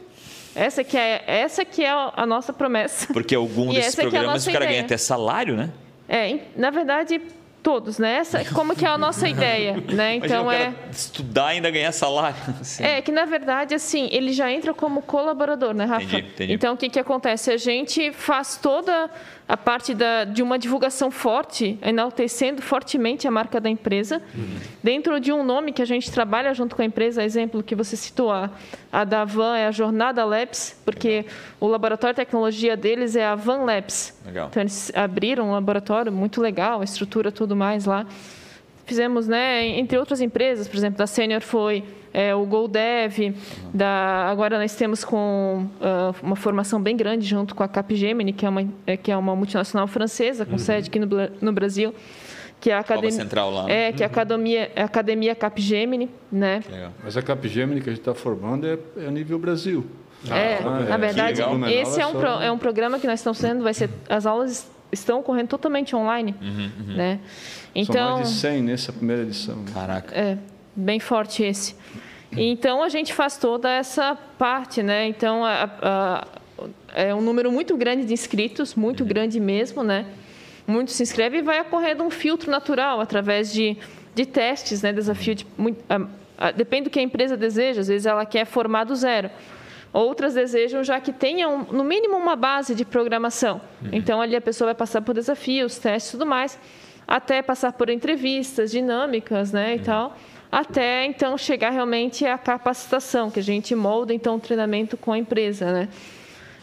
S7: Essa que é, essa que é a nossa promessa.
S2: Porque algum desses é programas é o cara ganha até salário, né?
S7: É, na verdade, todos, né? Essa, como que é a nossa ideia, né?
S2: Então é estudar e ainda ganhar salário.
S7: Sim. É que na verdade assim ele já entra como colaborador, né, Rafa? Entendi, entendi. Então o que que acontece? A gente faz toda a parte da, de uma divulgação forte, enaltecendo fortemente a marca da empresa, uhum. dentro de um nome que a gente trabalha junto com a empresa, exemplo que você citou, a, a da Van é a Jornada Labs, porque Legal. o laboratório de tecnologia deles é a Van Labs. Legal. Então eles abriram um laboratório muito legal, a estrutura tudo mais lá. Fizemos, né, entre outras empresas, por exemplo, da Senior foi é, o GoDev, da, agora nós temos com uh, uma formação bem grande junto com a Capgemini, que é uma, é, que é uma multinacional francesa com uhum. sede aqui no, no Brasil que é a academia
S2: central lá.
S7: É, que é a academia, a academia Capgemini, né?
S3: Mas a Capgemini que a gente está formando é, é a nível Brasil.
S7: É, ah, na é, verdade, esse é um, pro, é um programa que nós estamos fazendo, vai ser as aulas estão ocorrendo totalmente online, uhum, uhum. né?
S3: Então, São mais de 100 nessa primeira edição.
S2: Caraca.
S7: É, bem forte esse. Então a gente faz toda essa parte, né? Então a, a, é um número muito grande de inscritos, muito uhum. grande mesmo, né? Muitos se inscrevem e vai ocorrendo um filtro natural através de, de testes, né? Desafio de muito, a, depende do que a empresa deseja. Às vezes ela quer formar do zero. Outras desejam já que tenham, no mínimo, uma base de programação. Uhum. Então, ali a pessoa vai passar por desafios, testes e tudo mais, até passar por entrevistas dinâmicas né, e uhum. tal até então chegar realmente à capacitação, que a gente molda então o treinamento com a empresa, né?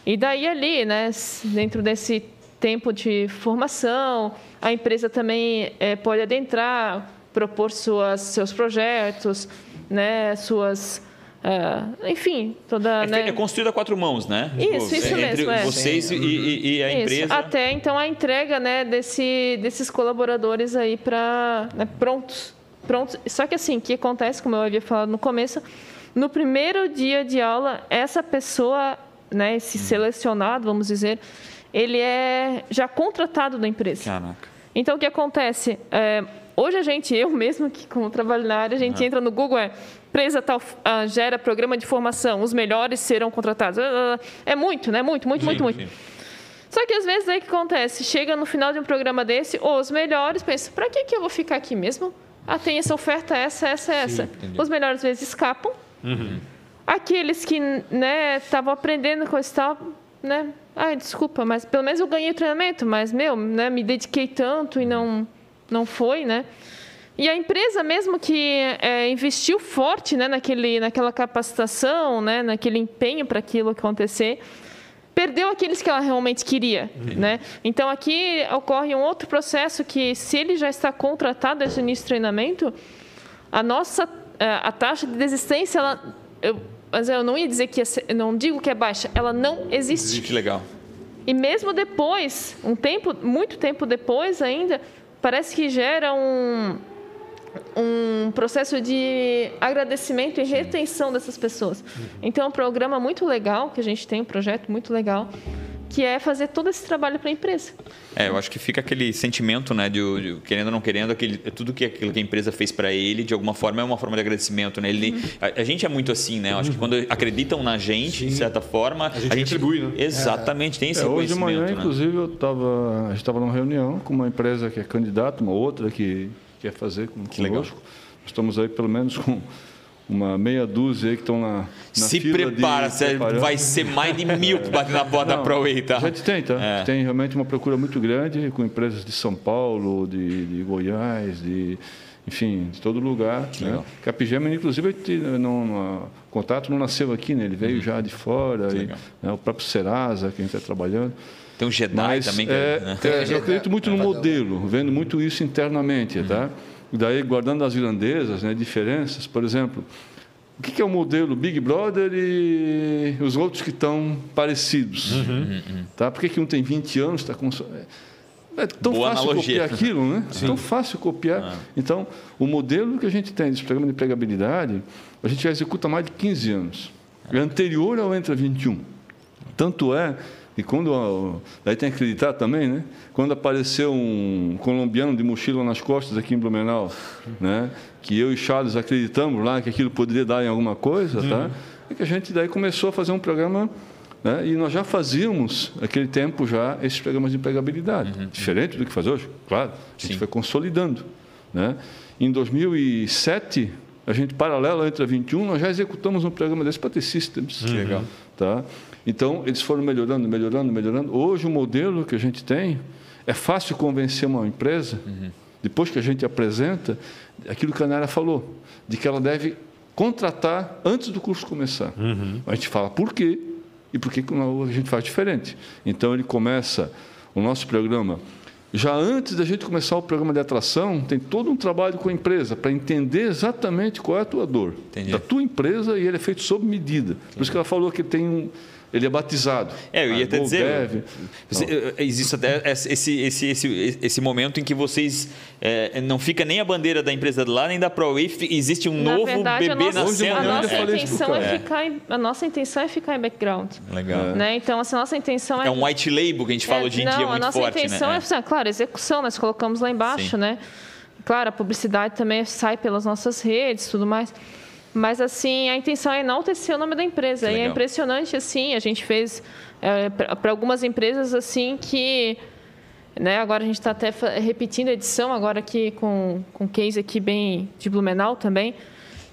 S7: E daí ali, né, dentro desse tempo de formação, a empresa também é, pode adentrar, propor suas, seus projetos, né, suas Uh, enfim, toda.
S2: É,
S7: né?
S2: é construída a quatro mãos, né?
S7: Isso, tipo, isso
S2: entre
S7: mesmo.
S2: Entre vocês é. e, e, a isso. empresa.
S7: Até então a entrega né, desse, desses colaboradores aí para né, prontos Pronto. Só que assim, o que acontece, como eu havia falado no começo, no primeiro dia de aula, essa pessoa, né, esse hum. selecionado, vamos dizer, ele é já contratado da empresa.
S2: Caraca.
S7: Então, o que acontece? É, hoje a gente, eu mesmo, que como trabalho na área, a gente entra no Google, é empresa tal uh, gera programa de formação, os melhores serão contratados. Uh, é muito, né? Muito, muito, sim, muito, muito. Sim. Só que às vezes aí o que acontece? Chega no final de um programa desse, os melhores pensam, para que, que eu vou ficar aqui mesmo? Ah, tem essa oferta, essa, essa, essa. Os melhores vezes escapam. Uhum. Aqueles que né, estavam aprendendo com esse tal, né? Ah, desculpa, mas pelo menos eu ganhei treinamento, mas, meu, né, me dediquei tanto e não, não foi, né? E a empresa mesmo que é, investiu forte né, naquele, naquela capacitação, né, naquele empenho para aquilo acontecer, perdeu aqueles que ela realmente queria, uhum. né? Então aqui ocorre um outro processo que se ele já está contratado desde o início do treinamento, a nossa eh, a taxa de desistência ela eu, mas eu não ia dizer que é, não digo que é baixa, ela não existe.
S2: Que legal.
S7: E mesmo depois, um tempo, muito tempo depois ainda, parece que gera um um processo de agradecimento e retenção dessas pessoas. Então, é um programa muito legal, que a gente tem um projeto muito legal, que é fazer todo esse trabalho para a empresa.
S2: É, eu acho que fica aquele sentimento, né, de, de querendo ou não querendo, aquele, tudo que aquilo que a empresa fez para ele, de alguma forma, é uma forma de agradecimento, né? Ele, uhum. a, a, gente é muito assim, né? Eu acho que quando acreditam na gente, Sim. de certa forma,
S1: a gente, a gente retribui, né?
S2: Exatamente, tem esse é,
S3: Hoje de manhã, né? inclusive, eu tava, a gente estava numa reunião com uma empresa que é candidata, uma outra que quer fazer com, que conosco. Legal. Estamos aí pelo menos com uma meia dúzia aí que estão na, na
S2: Se prepara, de, vai ser mais de mil que bater na porta da ProWay, tá?
S3: A gente tem, tá? É. Tem realmente uma procura muito grande com empresas de São Paulo, de, de Goiás, de enfim, de todo lugar. Né? Capgemini, inclusive, não, o contato não nasceu aqui, né? ele veio uhum. já de fora. E, né? O próprio Serasa, que a gente está trabalhando.
S2: Tem um Jedi Mas, também. Que,
S3: é, né? é, eu acredito muito no modelo, vendo muito isso internamente, uhum. tá? Daí, guardando as irlandesas, né, diferenças, por exemplo, o que é o modelo Big Brother e os outros que estão parecidos. Uhum. uhum. Tá? Por que, que um tem 20 anos, está com. É, é tão Boa fácil analogia. copiar aquilo, né? Sim. Tão fácil copiar. Ah. Então, o modelo que a gente tem desse programa de empregabilidade, a gente já executa há mais de 15 anos. É anterior ao Entra 21. Tanto é e quando aí tem que acreditar também, né? Quando apareceu um colombiano de mochila nas costas aqui em Blumenau, né? Que eu e Charles acreditamos lá que aquilo poderia dar em alguma coisa, tá? Uhum. É que a gente daí começou a fazer um programa né? E nós já fazíamos, naquele tempo, já esses programas de empregabilidade. Uhum. Diferente do que faz hoje, claro. A gente Sim. foi consolidando. Né? Em 2007, a gente, paralelo entre a 21, nós já executamos um programa desse para ter systems.
S2: Uhum. Legal.
S3: Tá? Então, eles foram melhorando, melhorando, melhorando. Hoje, o modelo que a gente tem é fácil convencer uma empresa, uhum. depois que a gente apresenta, aquilo que a Nara falou, de que ela deve contratar antes do curso começar. Uhum. A gente fala por quê e por que a gente faz diferente. Então, ele começa o nosso programa. Já antes da gente começar o programa de atração, tem todo um trabalho com a empresa para entender exatamente qual é a tua dor Entendi. da tua empresa e ele é feito sob medida. Entendi. Por isso que ela falou que tem um, ele é batizado.
S2: É, eu ia ah, até dizer. Deve. Existe até esse, esse, esse, esse momento em que vocês é, não fica nem a bandeira da empresa de lá, nem da ProWay, existe um Na novo verdade, bebê
S7: nossa,
S2: nascendo.
S7: A nossa, intenção é. ficar em, a nossa intenção é ficar em background.
S2: Legal.
S7: Né? Então, assim, a nossa intenção é.
S2: É um white label que a gente fala é, hoje em não, dia muito forte. A nossa
S7: intenção
S2: né?
S7: é, claro, execução, nós colocamos lá embaixo, Sim. né? Claro, a publicidade também sai pelas nossas redes tudo mais. Mas, assim, a intenção é enaltecer o nome da empresa. E é impressionante, assim, a gente fez é, para algumas empresas, assim, que... Né, agora a gente está até repetindo a edição, agora aqui com, com case aqui bem de Blumenau também,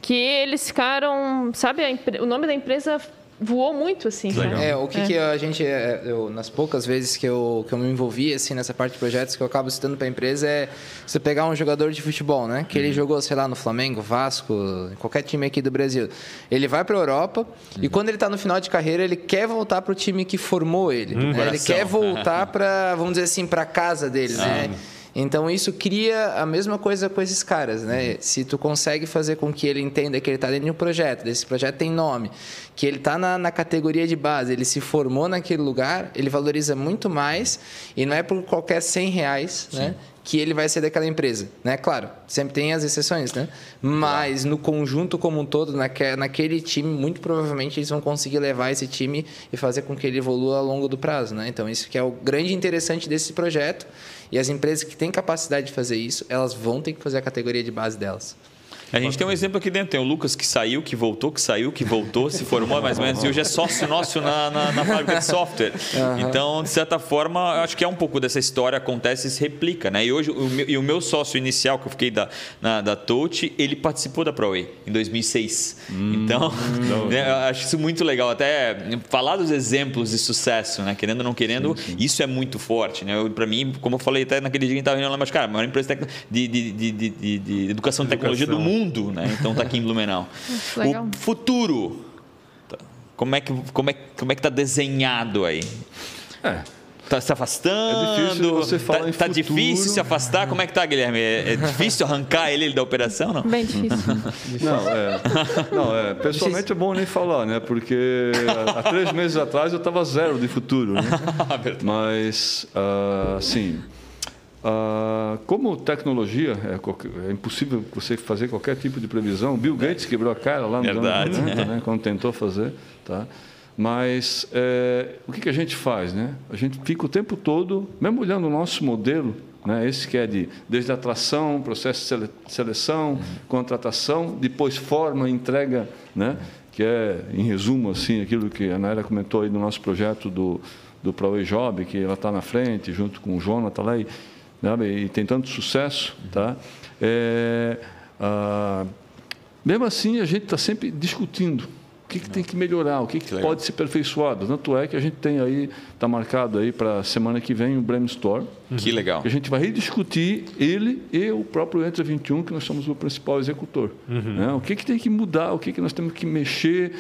S7: que eles ficaram, sabe, a, o nome da empresa voou muito, assim.
S6: Né? É, o que, é. que a gente, é, eu, nas poucas vezes que eu, que eu me envolvi, assim, nessa parte de projetos que eu acabo citando para a empresa, é você pegar um jogador de futebol, né? Que uhum. ele jogou, sei lá, no Flamengo, Vasco, qualquer time aqui do Brasil. Ele vai para a Europa uhum. e quando ele está no final de carreira, ele quer voltar para o time que formou ele. Uhum. Né? Ele quer voltar para, vamos dizer assim, para casa dele, né? Então isso cria a mesma coisa com esses caras, né? Se tu consegue fazer com que ele entenda que ele está dentro de um projeto, desse projeto tem nome, que ele está na, na, categoria de base, ele se formou naquele lugar, ele valoriza muito mais e não é por qualquer 100 reais, né? Que ele vai ser daquela empresa, né? Claro, sempre tem as exceções, né? Mas no conjunto como um todo, naque, naquele time, muito provavelmente eles vão conseguir levar esse time e fazer com que ele evolua ao longo do prazo, né? Então isso que é o grande interessante desse projeto e as empresas que têm capacidade de fazer isso, elas vão ter que fazer a categoria de base delas.
S2: A gente tem um exemplo aqui dentro. Tem o Lucas que saiu, que voltou, que saiu, que voltou, se formou mais ou menos, e hoje é sócio nosso na, na, na fábrica de software. Uhum. Então, de certa forma, acho que é um pouco dessa história acontece e se replica. Né? E hoje, o meu, e o meu sócio inicial, que eu fiquei da, na, da Touch, ele participou da ProWay em 2006. Hum, então, né, eu acho isso muito legal. Até falar dos exemplos de sucesso, né? querendo ou não querendo, sim, sim. isso é muito forte. Né? Para mim, como eu falei até naquele dia que a gente estava reunindo lá, mas, cara, a maior empresa de, de, de, de, de educação e tecnologia do mundo mundo, né? Então está aqui em Blumenau. Legal. O futuro, como é que como é como é que tá desenhado aí? É. Tá se afastando?
S3: É difícil você falar tá,
S2: em
S3: tá
S2: difícil se afastar? Como é que tá, Guilherme? É, é difícil arrancar ele da operação, não?
S7: Bem difícil.
S3: não, é, não, é, pessoalmente é bom nem falar, né? Porque há três meses atrás eu estava zero de futuro, né? Mas, uh, assim, ah, como tecnologia, é, é, impossível você fazer qualquer tipo de previsão. Bill Gates quebrou a cara lá no
S2: Verdade,
S3: anos 90, né, quando tentou fazer. Tá? Mas é, o que, que, a gente faz? Né? A gente fica o tempo todo, mesmo olhando o nosso modelo, né, esse que é de desde atração, processo de seleção, contratação, depois forma, entrega, né, que é, em resumo, assim, aquilo que a Naira comentou aí no nosso projeto do, do ProWay Job, que ela está na frente, junto com o Jonathan lá, e, né, e tem tanto sucesso, tá? É, ah, mesmo assim, a gente está sempre discutindo o que, que tem que melhorar, o que, que, que pode ser aperfeiçoado. Tanto é que a gente tem aí, está marcado aí para a semana que vem o um Brainstorm.
S2: Que legal.
S3: Que a gente vai rediscutir ele e o próprio Entra 21, que nós somos o principal executor. Uhum. Né? O que, que tem que mudar, o que, que nós temos que mexer,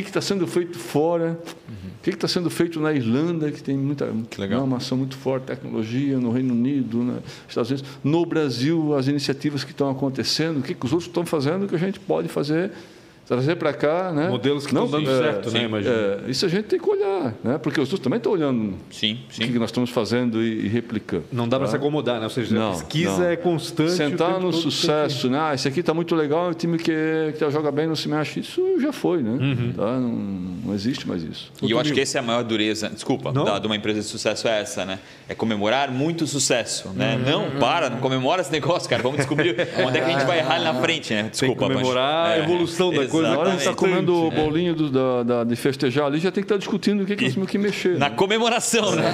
S3: que está sendo feito fora, uhum. o que está sendo feito na Irlanda, que tem muita que legal. uma ação muito forte, tecnologia, no Reino Unido, nos Estados Unidos, no Brasil, as iniciativas que estão acontecendo, o que, que os outros estão fazendo que a gente pode fazer trazer para cá, né?
S1: Modelos que não, estão dando é, certo, sim, né? Imagina.
S3: É, isso a gente tem que olhar, né? Porque os outros também estão olhando
S2: sim, sim.
S3: o que nós estamos fazendo e, e replicando.
S1: Não dá tá? para se acomodar, né? Ou seja, não, a pesquisa não. é constante.
S3: Sentar no sucesso, né? Ah, esse aqui está muito legal, o time que, que joga bem não se mexe. Isso já foi, né? Uhum. Tá? Não, não, existe mais isso.
S2: E eu acho que essa é a maior dureza, desculpa, da, de uma empresa de sucesso é essa, né? É comemorar muito sucesso, né? Uhum. Não, para, não comemora esse negócio, cara. Vamos descobrir onde é que a gente vai errar ali na frente, né? Desculpa,
S1: Tem que comemorar a evolução da coisa.
S3: Agora a gente está comendo o bolinho do, da, da, de festejar ali, já tem que estar tá discutindo o que, que nós temos que mexer.
S2: Na né? comemoração, né?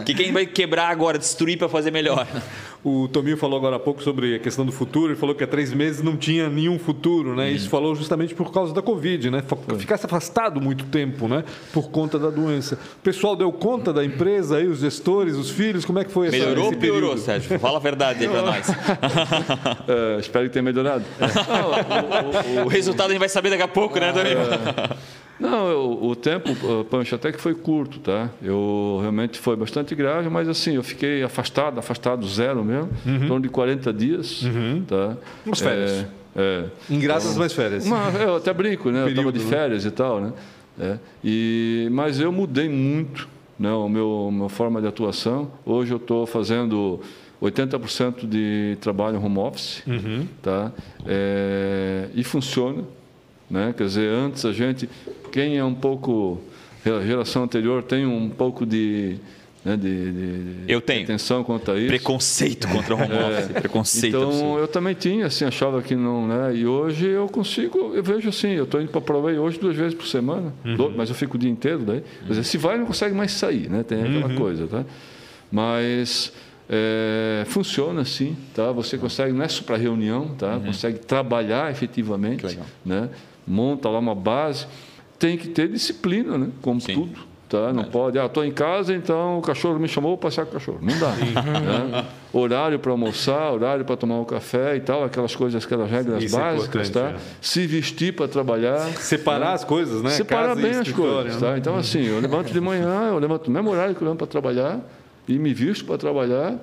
S2: O que, que a gente vai quebrar agora, destruir para fazer melhor?
S1: O Tominho falou agora há pouco sobre a questão do futuro. Ele falou que há três meses não tinha nenhum futuro, né? Hum. Isso falou justamente por causa da Covid, né? Ficasse afastado muito tempo, né? Por conta da doença. O pessoal deu conta da empresa aí, os gestores, os filhos, como é que foi
S2: essa Melhorou ou piorou, período? Sérgio? Fala a verdade aí para nós.
S3: é, espero que tenha melhorado.
S2: o, o, o, resultado a gente vai saber daqui a pouco, né, Tominho?
S3: É. Não, eu, o tempo, Pancho, até que foi curto, tá? Eu realmente foi bastante grave, mas assim, eu fiquei afastado, afastado zero mesmo, uhum. em torno de 40 dias, uhum. tá?
S1: Umas férias.
S3: É,
S1: é. Ingraças, então, mas férias.
S3: Uma, eu até brinco, né? Período, eu estava de férias né? e tal, né? É, e, mas eu mudei muito né, o meu minha forma de atuação. Hoje eu estou fazendo 80% de trabalho home office, uhum. tá? É, e funciona. Né? Quer dizer, antes a gente, quem é um pouco, geração anterior tem um pouco de, né, de, de,
S2: eu tenho
S3: atenção quanto a isso.
S2: Preconceito contra o home é. office, é. preconceito.
S3: Então eu também tinha, assim, achava que não, né? E hoje eu consigo, eu vejo assim, eu estou indo para a prova hoje duas vezes por semana, uhum. mas eu fico o dia inteiro daí. Quer dizer, se vai não consegue mais sair, né? Tem aquela uhum. coisa, tá? Mas é, funciona sim, tá? Você consegue, não é só para reunião, tá? Uhum. Consegue trabalhar efetivamente, né? monta lá uma base, tem que ter disciplina, né? Como Sim. tudo. Tá? Não pode, ah, estou em casa, então o cachorro me chamou para passear com o cachorro. Não dá. Né? Horário para almoçar, horário para tomar um café e tal, aquelas coisas, aquelas regras Isso é básicas, é tá? É. Se vestir para trabalhar.
S1: Separar né? as coisas, né?
S3: Separar casa bem as coisas, tá? Né? Então, assim, eu levanto de manhã, eu levanto no mesmo horário que eu levanto para trabalhar e me visto para trabalhar,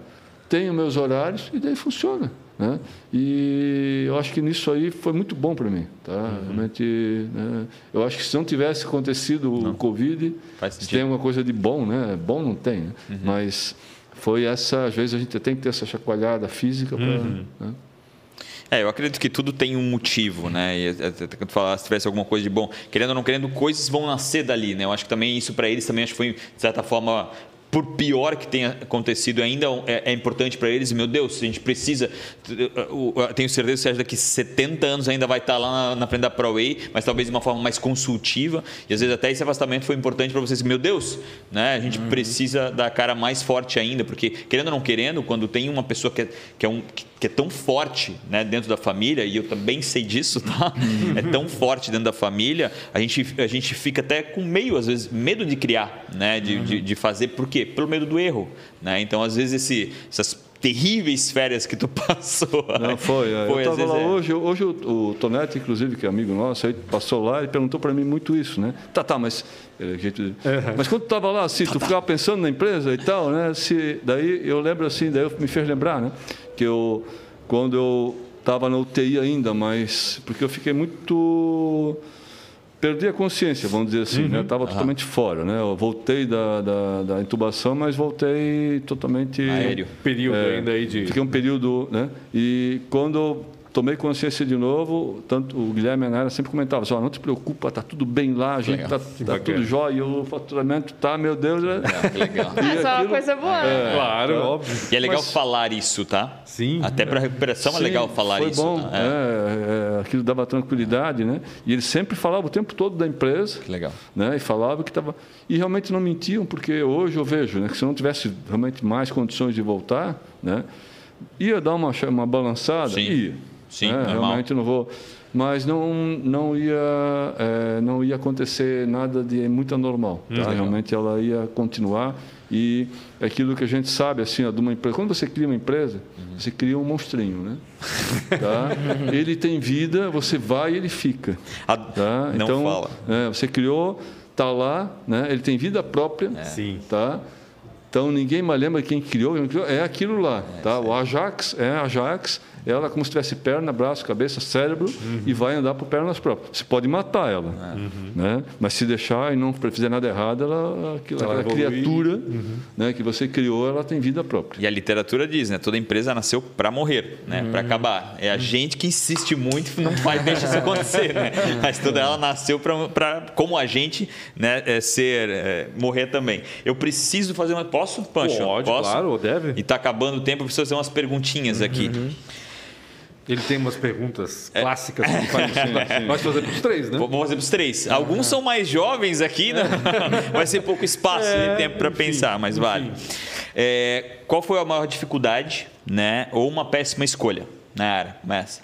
S3: tenho meus horários e daí funciona. Né? E eu acho que nisso aí foi muito bom para mim. Tá? Uhum. Realmente, né? eu acho que se não tivesse acontecido não. o Covid, tem alguma coisa de bom, né? Bom não tem, né? uhum. mas foi essa, às vezes a gente tem que ter essa chacoalhada física. Uhum. Né?
S2: É, eu acredito que tudo tem um motivo, né? E até quando falar se tivesse alguma coisa de bom, querendo ou não querendo, coisas vão nascer dali, né? Eu acho que também isso para eles também acho que foi de certa forma por pior que tenha acontecido, ainda é, é importante para eles. Meu Deus, a gente precisa. Tenho certeza que daqui 70 anos ainda vai estar lá na, na frente da ProWay, mas talvez de uma forma mais consultiva. E às vezes até esse afastamento foi importante para vocês. Meu Deus, né? a gente uhum. precisa da cara mais forte ainda, porque querendo ou não querendo, quando tem uma pessoa que é, que é um. Que é tão forte né, dentro da família, e eu também sei disso, tá? É tão forte dentro da família, a gente, a gente fica até com meio, às vezes, medo de criar, né? de, uhum. de, de fazer, por quê? Pelo medo do erro. Né? Então, às vezes, esse, essas terríveis férias que tu passou.
S3: Não, foi. É. foi eu estava lá é. hoje, hoje o, o Tonetti, inclusive, que é amigo nosso, aí passou lá e perguntou para mim muito isso, né? Tá, tá, mas... É, gente, é. Mas quando tu estava lá, assim, tu ficava pensando na empresa e tal, né? Se, daí eu lembro assim, daí me fez lembrar, né? Que eu, quando eu estava na UTI ainda, mas... Porque eu fiquei muito perdi a consciência, vamos dizer assim, uhum. né? Estava totalmente fora, né? Eu voltei da, da, da, intubação, mas voltei totalmente
S2: aéreo.
S1: Período é, ainda aí de.
S3: Fiquei um período, né? E quando tomei consciência de novo, tanto o Guilherme e a Nara sempre comentavam assim, oh, não te preocupa, está tudo bem lá, a gente está tá tudo jóia, o faturamento está, meu Deus.
S2: É, é legal.
S7: É uma coisa boa.
S1: É, claro,
S2: é,
S1: óbvio.
S2: E é legal Mas, falar isso, tá?
S1: Sim.
S2: Até para recuperação sim, é legal falar
S3: foi
S2: isso.
S3: Bom, tá? é. é. aquilo dava tranquilidade, né? E eles sempre falavam o tempo todo da empresa.
S2: Que legal.
S3: Né? E falavam que estava... E realmente não mentiam, porque hoje eu vejo né, que se não tivesse realmente mais condições de voltar, né, ia dar uma, uma balançada?
S2: Sim.
S3: Ia.
S2: Sim,
S3: né? realmente não vou. Mas não, não, ia, é, não ia acontecer nada de muito anormal. Tá? Hum, realmente ela ia continuar. E é aquilo que a gente sabe, assim, ó, de uma empresa. Quando você cria uma empresa, uhum. você cria um monstrinho, né? tá? Ele tem vida, você vai e ele fica.
S2: Tá? Não
S3: então,
S2: fala.
S3: É, você criou, está lá, né? ele tem vida própria.
S2: É. Sim.
S3: Tá? Então ninguém mais lembra quem criou, é aquilo lá, é, tá? O Ajax é Ajax ela como se tivesse perna, braço, cabeça, cérebro uhum. e vai andar por pernas próprias. Você pode matar ela, uhum. né? mas se deixar e não fizer nada errado, ela, aquela, ela aquela criatura uhum. né, que você criou, ela tem vida própria.
S2: E a literatura diz, né? Toda empresa nasceu para morrer, né? Para acabar. É a gente que insiste muito, não faz deixa isso acontecer, né? Mas toda ela nasceu para, como a gente, né? É, ser é, morrer também. Eu preciso fazer uma. Posso, Pancho?
S1: Pode,
S2: Posso?
S1: claro, deve.
S2: E está acabando o tempo, eu preciso fazer umas perguntinhas aqui.
S1: Ele tem umas perguntas é. clássicas que faz assim. Nós fazer para os três, né?
S2: Vamos fazer para os três. Alguns são mais jovens aqui, né? Vai ser pouco espaço é, e tempo para pensar, mas vale. É, qual foi a maior dificuldade, né? Ou uma péssima escolha na área? Começa.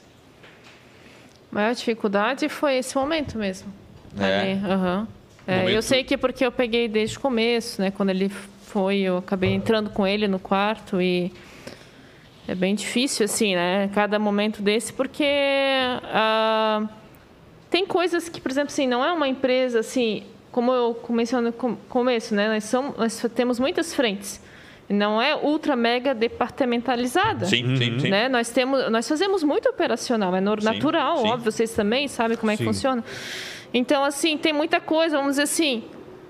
S7: A maior dificuldade foi esse momento mesmo. É. Uhum. É. Eu sei que porque eu peguei desde o começo, né? Quando ele foi, eu acabei entrando com ele no quarto e é bem difícil, assim, né? Cada momento desse, porque ah, tem coisas que, por exemplo, assim, não é uma empresa assim, como eu mencionei no começo, né? Nós, somos, nós temos muitas frentes. Não é ultra mega departamentalizada.
S2: Sim, sim, sim.
S7: Né? Nós, temos, nós fazemos muito operacional, é natural, sim, óbvio, vocês também sabem como é que sim. funciona. Então, assim, tem muita coisa, vamos dizer assim,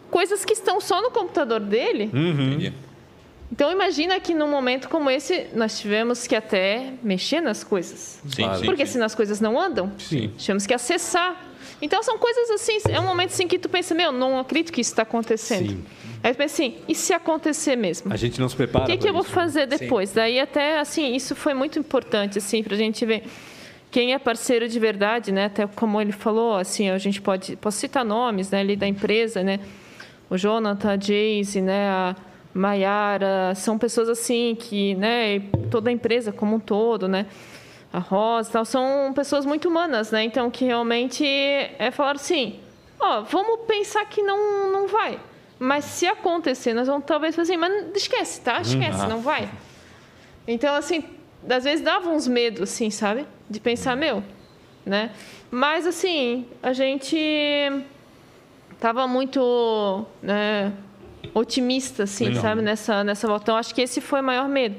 S7: coisas que estão só no computador dele.
S2: Uhum.
S7: Então imagina que num momento como esse nós tivemos que até mexer nas coisas.
S2: Sim, claro. sim,
S7: Porque
S2: sim.
S7: senão as coisas não andam.
S2: Sim.
S7: Tivemos que acessar. Então são coisas assim, é um momento assim que tu pensa, meu, não acredito que isso está acontecendo. Sim. Aí tu pensa assim, e se acontecer mesmo?
S1: A gente não se prepara.
S7: O que, que eu vou fazer depois? Sim. Daí até assim, isso foi muito importante assim para a gente ver quem é parceiro de verdade, né? Até como ele falou, assim, a gente pode, posso citar nomes, né? Ali da empresa, né? O Jonathan, a Jayce, né? A, Maiara, são pessoas assim que, né, toda a empresa como um todo, né, a Rosa, tal, são pessoas muito humanas, né, então que realmente é falar assim, ó, vamos pensar que não, não vai, mas se acontecer, nós vamos talvez fazer, assim, mas esquece, tá, esquece, uhum. não vai. Então, assim, às vezes dava uns medos, assim, sabe, de pensar, meu, né, mas assim, a gente tava muito, né, otimista, assim, Legal. sabe, nessa, nessa volta. Então, acho que esse foi o maior medo.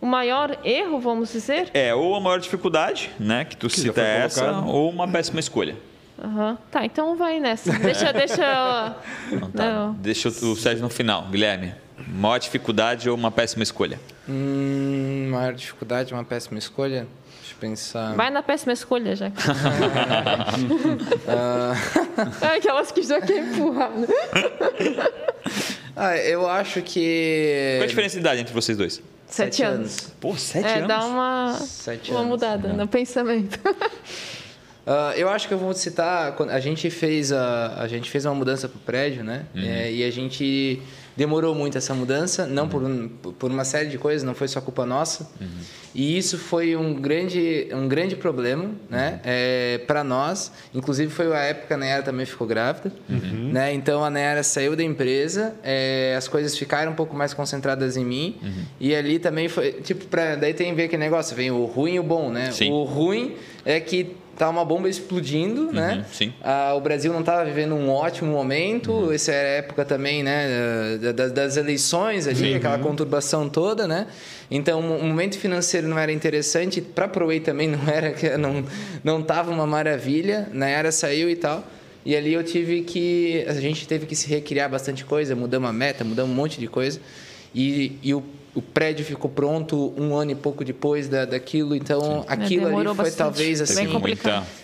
S7: O maior erro, vamos dizer?
S2: É, ou a maior dificuldade, né, que tu que cita essa, ou uma péssima escolha.
S7: Uhum. Tá, então vai nessa. Deixa, deixa.
S2: Não, tá. Não. Deixa o Sérgio no final, Guilherme. Maior dificuldade ou uma péssima escolha?
S6: Hum, maior dificuldade, uma péssima escolha. Deixa eu pensar.
S7: Vai na péssima escolha, já. é aquelas que já quer empurrar.
S6: Ah, eu acho que.
S2: Qual a diferença de idade entre vocês dois?
S7: Sete, sete anos.
S2: anos. Pô, sete
S7: é,
S2: anos?
S7: dá uma, sete uma anos. mudada é. no pensamento.
S6: Uh, eu acho que eu vou citar a gente fez a, a gente fez uma mudança para o prédio, né? Uhum. É, e a gente demorou muito essa mudança, não uhum. por, por uma série de coisas, não foi só culpa nossa. Uhum. E isso foi um grande, um grande problema, né? Uhum. É, para nós. Inclusive foi a época que a Nayara também ficou grávida, uhum. né? Então a Nayara saiu da empresa, é, as coisas ficaram um pouco mais concentradas em mim. Uhum. E ali também foi tipo para daí tem a ver que negócio vem o ruim e o bom, né?
S2: Sim.
S6: O ruim é que tá uma bomba explodindo, uhum, né?
S2: Sim.
S6: Ah, o Brasil não estava vivendo um ótimo momento. Uhum. Essa era a época também, né, das, das eleições ali, sim. aquela conturbação toda, né? Então, o momento financeiro não era interessante, para a Proei também não era, não não tava uma maravilha, na né? era saiu e tal. E ali eu tive que a gente teve que se recriar bastante coisa, mudamos a meta, mudamos um monte de coisa. E, e o o prédio ficou pronto um ano e pouco depois da, daquilo, então Sim. aquilo ali foi bastante. talvez assim.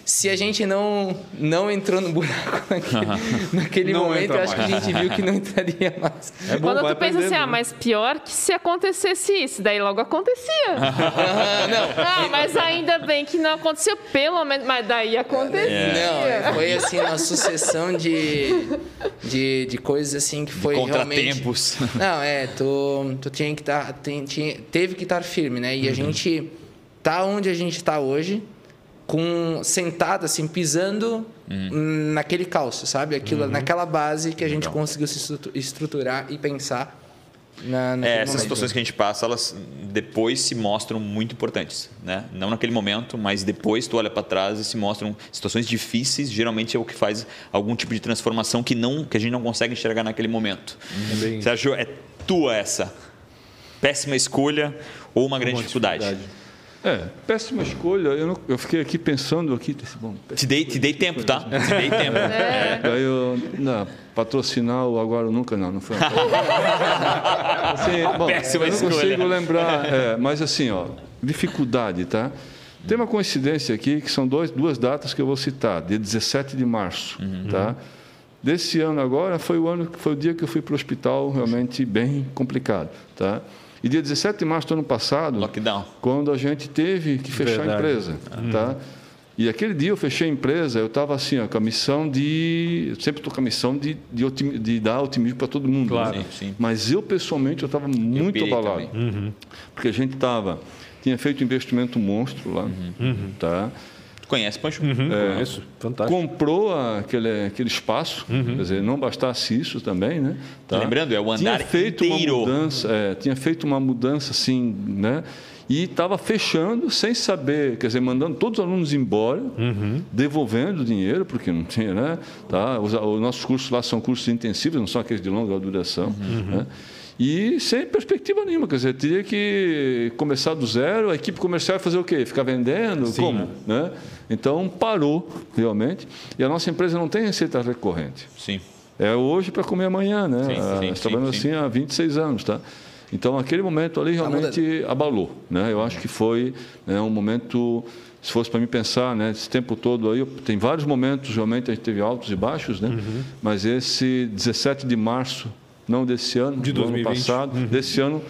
S6: Se a gente não não entrou no buraco naquele, naquele não momento, eu acho mais. que a gente viu que não entraria mais.
S7: É bom, Quando tu pensa assim, ah, mas pior que se acontecesse isso, daí logo acontecia. não. Ah, mas ainda bem que não aconteceu, pelo menos, mas daí acontecia.
S6: É. Não, foi assim uma sucessão de, de, de coisas assim que foi
S2: de contratempos.
S6: realmente. Não, é, tu, tu tinha que estar tá, tem, tinha, teve que estar firme, né? E uhum. a gente tá onde a gente está hoje, com sentado assim, pisando uhum. naquele calço, sabe? Aquilo, uhum. naquela base que a gente Legal. conseguiu se estruturar e pensar. Na,
S2: é, essas situações que a gente passa, elas depois se mostram muito importantes, né? Não naquele momento, mas depois tu olha para trás e se mostram situações difíceis. Geralmente é o que faz algum tipo de transformação que não, que a gente não consegue enxergar naquele momento. Uhum. Sérgio, é tua essa péssima escolha ou uma grande uma dificuldade? dificuldade?
S3: É, péssima escolha. Eu, não, eu fiquei aqui pensando aqui. Bom,
S2: te dei, te dei tempo, tá? Te dei tempo. É.
S3: Daí eu, não, patrocinar o agora nunca não, não foi. assim, bom, péssima eu não escolha. consigo lembrar, é, mas assim, ó, dificuldade, tá? Tem uma coincidência aqui que são dois, duas datas que eu vou citar, dia 17 de março, uhum. tá? Desse ano agora foi o ano foi o dia que eu fui para o hospital realmente bem complicado, tá? E dia 17 de março do ano passado,
S2: Lockdown.
S3: quando a gente teve que fechar Verdade. a empresa, uhum. tá? E aquele dia eu fechei a empresa, eu estava assim, ó, com a missão de. Eu sempre estou com a missão de, de, de dar otimismo para todo mundo.
S2: Claro,
S3: né?
S2: sim, sim.
S3: Mas eu, pessoalmente, eu estava muito abalado. Uhum. Porque a gente estava. Tinha feito um investimento monstro lá. Uhum. Tá?
S2: Conhece, Pancho?
S3: Uhum, é, conheço, fantástico. Comprou aquele, aquele espaço, uhum. quer dizer, não bastasse isso também, né?
S2: Tá? Lembrando, é o andar
S3: tinha feito
S2: inteiro.
S3: Uma mudança, é, tinha feito uma mudança assim, né? E estava fechando sem saber, quer dizer, mandando todos os alunos embora, uhum. devolvendo o dinheiro, porque não tinha, né? Tá? Os, os, nossos cursos lá são cursos intensivos, não são aqueles de longa duração, uhum. né? E sem perspectiva nenhuma, quer dizer, teria que começar do zero, a equipe comercial ia fazer o quê? Ficar vendendo? Sim, Como? Né? Então parou realmente. E a nossa empresa não tem receita recorrente.
S2: Sim.
S3: É hoje para comer amanhã, né? Sim, sim, Nós trabalhamos assim há 26 anos, tá? Então aquele momento ali tá realmente abalou, né? Eu acho que foi né, um momento se fosse para mim pensar, né, esse tempo todo aí, tem vários momentos realmente a gente teve altos e baixos, né? Uhum. Mas esse 17 de março não desse ano,
S1: de
S3: do
S1: 2020.
S3: ano passado,
S1: uhum.
S3: desse ano.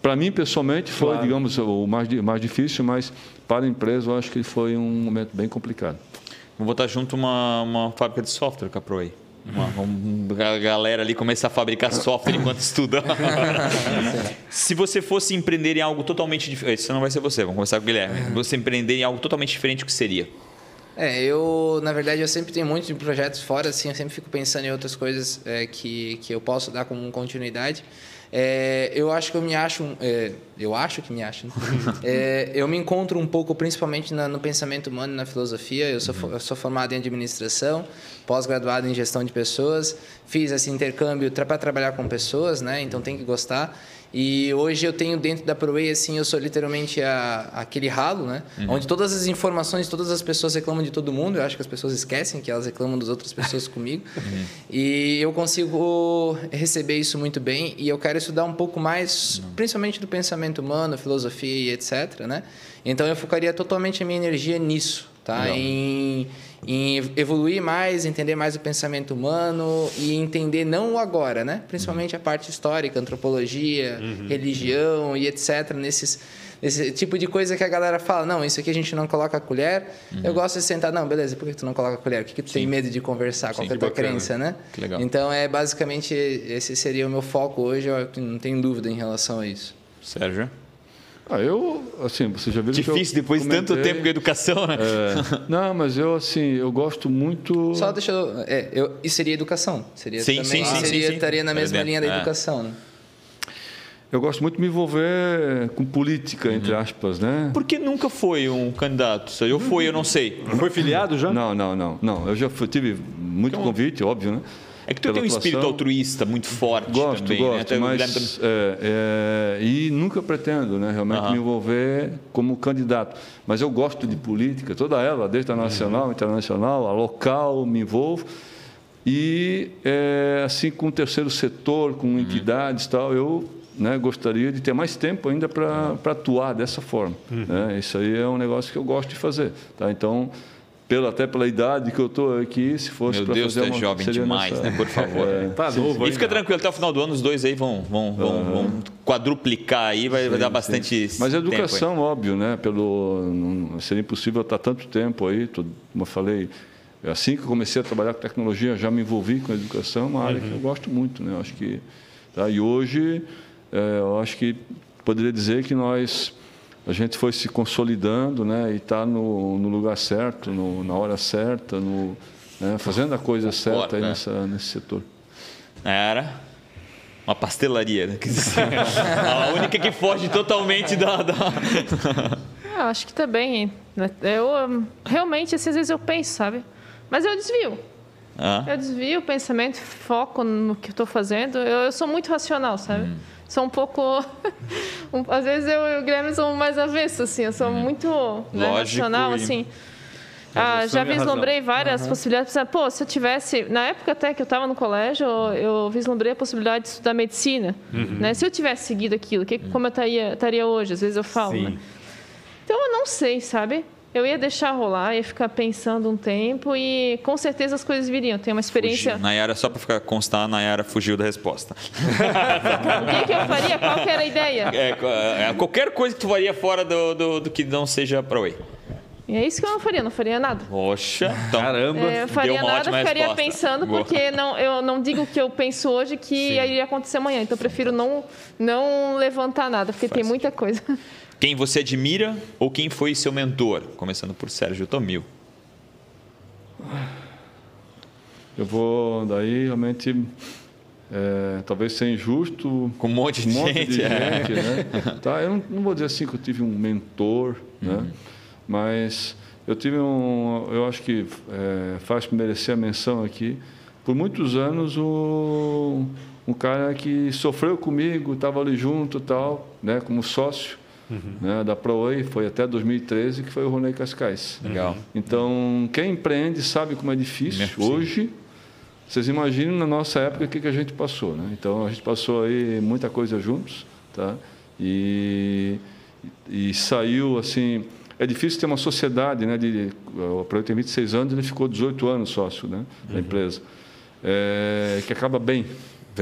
S3: Para mim, pessoalmente, foi, claro. digamos, o mais, mais difícil, mas para a empresa eu acho que foi um momento bem complicado.
S2: Vou botar junto uma, uma fábrica de software com a Proei. Uma, uma, galera ali começar a fabricar software enquanto estuda. Se você fosse empreender em algo totalmente diferente, isso não vai ser você, vamos começar com o Guilherme. Você empreender em algo totalmente diferente, o que seria?
S6: É, eu, na verdade, eu sempre tenho muitos projetos fora, assim, eu sempre fico pensando em outras coisas é, que, que eu posso dar como continuidade. É, eu acho que eu me acho, é, eu acho que me acho, né? é, eu me encontro um pouco, principalmente na, no pensamento humano, na filosofia. Eu sou, eu sou formado em administração, pós-graduado em gestão de pessoas, fiz esse intercâmbio para trabalhar com pessoas, né? Então tem que gostar. E hoje eu tenho dentro da ProWay, assim, eu sou literalmente a, aquele ralo, né? Uhum. Onde todas as informações, todas as pessoas reclamam de todo mundo. Eu acho que as pessoas esquecem que elas reclamam das outras pessoas comigo. Uhum. E eu consigo receber isso muito bem. E eu quero estudar um pouco mais, uhum. principalmente do pensamento humano, filosofia e etc, né? Então eu focaria totalmente a minha energia nisso, tá? Em em evoluir mais, entender mais o pensamento humano e entender não o agora, né? Principalmente a parte histórica, antropologia, uhum. religião e etc. Nesses esse tipo de coisa que a galera fala, não, isso aqui a gente não coloca a colher. Uhum. Eu gosto de sentar, não, beleza, por que tu não coloca a colher? O que, que tu Sim. tem medo de conversar? Qual é a tua crença, né?
S2: Que legal.
S6: Então, é basicamente, esse seria o meu foco hoje, eu não tenho dúvida em relação a isso.
S2: Sérgio?
S3: Ah, eu, assim, você já viu
S2: Difícil depois de tanto tempo com educação, né?
S3: É, não, mas eu, assim, eu gosto muito...
S6: Só deixa eu... É, eu isso seria educação. Seria
S2: sim,
S6: também,
S2: sim, sim,
S6: seria,
S2: sim,
S6: Estaria na mesma linha da é. educação, né?
S3: Eu gosto muito de me envolver com política, uhum. entre aspas, né?
S2: Por que nunca foi um candidato? Eu fui, eu não sei.
S1: Foi filiado já?
S3: Não, não, não. não. Eu já fui, tive muito então, convite, óbvio, né?
S2: É que tu tem um espírito altruísta muito forte
S3: gosto,
S2: também,
S3: gosto,
S2: né?
S3: mas, é, é, e nunca pretendo né, realmente uhum. me envolver como candidato. Mas eu gosto de política, toda ela, desde a nacional, uhum. internacional, a local, me envolvo. E é, assim com o terceiro setor, com uhum. entidades e tal, eu né, gostaria de ter mais tempo ainda para atuar dessa forma. Uhum. Né? Isso aí é um negócio que eu gosto de fazer. Tá? Então, pelo, até pela idade que eu estou aqui, se fosse
S2: para fazer
S3: Deus,
S2: uma... é jovem demais, nessa... né? Por favor. É, tá novo, e fica tranquilo, até o final do ano os dois aí vão, vão, vão, uhum. vão quadruplicar aí, vai, sim, vai dar bastante
S3: Mas a educação, óbvio, né? Pelo, não, seria impossível estar tanto tempo aí, como eu falei, assim que eu comecei a trabalhar com tecnologia, já me envolvi com a educação, uma área uhum. que eu gosto muito, né? Eu acho que, tá? E hoje, é, eu acho que poderia dizer que nós a gente foi se consolidando né, e está no, no, lugar certo, no, na hora certa, no, né, fazendo a coisa certa aí nessa, nesse setor.
S2: Era uma pastelaria, né? a única que foge totalmente da. da...
S7: Eu acho que também. Né? Eu realmente, às vezes eu penso, sabe? Mas eu desvio. Ah. Eu desvio o pensamento, foco no que estou fazendo. Eu, eu, sou muito racional, sabe? Hum. Sou um pouco. às vezes eu e o Guilherme somos mais avessos, assim, eu sou uhum. muito né, racional, assim. Ah, já vislumbrei várias uhum. possibilidades. Pô, se eu tivesse. Na época até que eu estava no colégio, eu vislumbrei a possibilidade de estudar medicina. Uhum. Né? Se eu tivesse seguido aquilo, que, como eu estaria, estaria hoje? Às vezes eu falo. Né? Então eu não sei, sabe? Eu ia deixar rolar, ia ficar pensando um tempo e com certeza as coisas viriam. Tem uma experiência.
S2: Fugiu. Nayara, só para ficar constar, Nayara fugiu da resposta.
S7: o que, que, eu faria? Qual era a ideia?
S2: É, é, qualquer coisa que tu faria fora do, do, do que não seja para Oi.
S7: E é isso que eu não faria, não faria nada.
S2: Poxa, então, caramba.
S7: É, eu faria nada, ficaria resposta. pensando, Boa. porque não, eu não digo o que eu penso hoje que Sim. iria acontecer amanhã. Então eu prefiro não, não levantar nada, porque Faz tem muita coisa.
S2: Quem você admira ou quem foi seu mentor? Começando por Sérgio Tomil.
S3: Eu vou daí realmente é, talvez ser injusto
S2: com um monte de um monte gente,
S3: de é. gente né? tá, eu não, não, vou dizer assim que eu tive um mentor, né? uhum. né? mas eu tive um, eu acho que é, faz merecer a menção aqui. Por muitos anos o um cara que sofreu comigo, estava ali junto, tal, né, como sócio uhum. né, da ProWay, foi até 2013, que foi o Ronei Cascais.
S2: Legal.
S3: Então, quem empreende sabe como é difícil. Hoje, vocês imaginam na nossa época o que, que a gente passou. Né? Então, a gente passou aí muita coisa juntos, tá? E, e saiu assim... É difícil ter uma sociedade, né? De, o ProWay tem 26 anos, ele ficou 18 anos sócio né, da uhum. empresa. É, que acaba bem,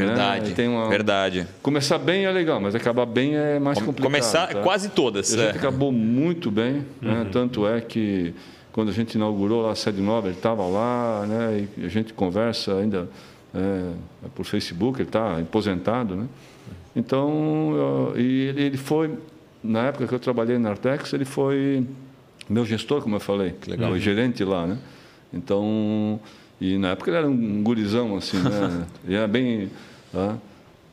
S2: Verdade. Né? Uma... Verdade.
S3: Começar bem é legal, mas acabar bem é mais complicado.
S2: Começar tá? quase todas.
S3: A gente é. acabou muito bem, né? uhum. né? tanto é que quando a gente inaugurou lá a sede nova, ele estava lá, né? E a gente conversa ainda é, por Facebook, ele está aposentado, né? Então, eu, e ele, ele foi, na época que eu trabalhei na Artex, ele foi meu gestor, como eu falei, que legal. o gerente lá, né? Então, e na época ele era um gurizão, assim, né? Ele era bem. Tá?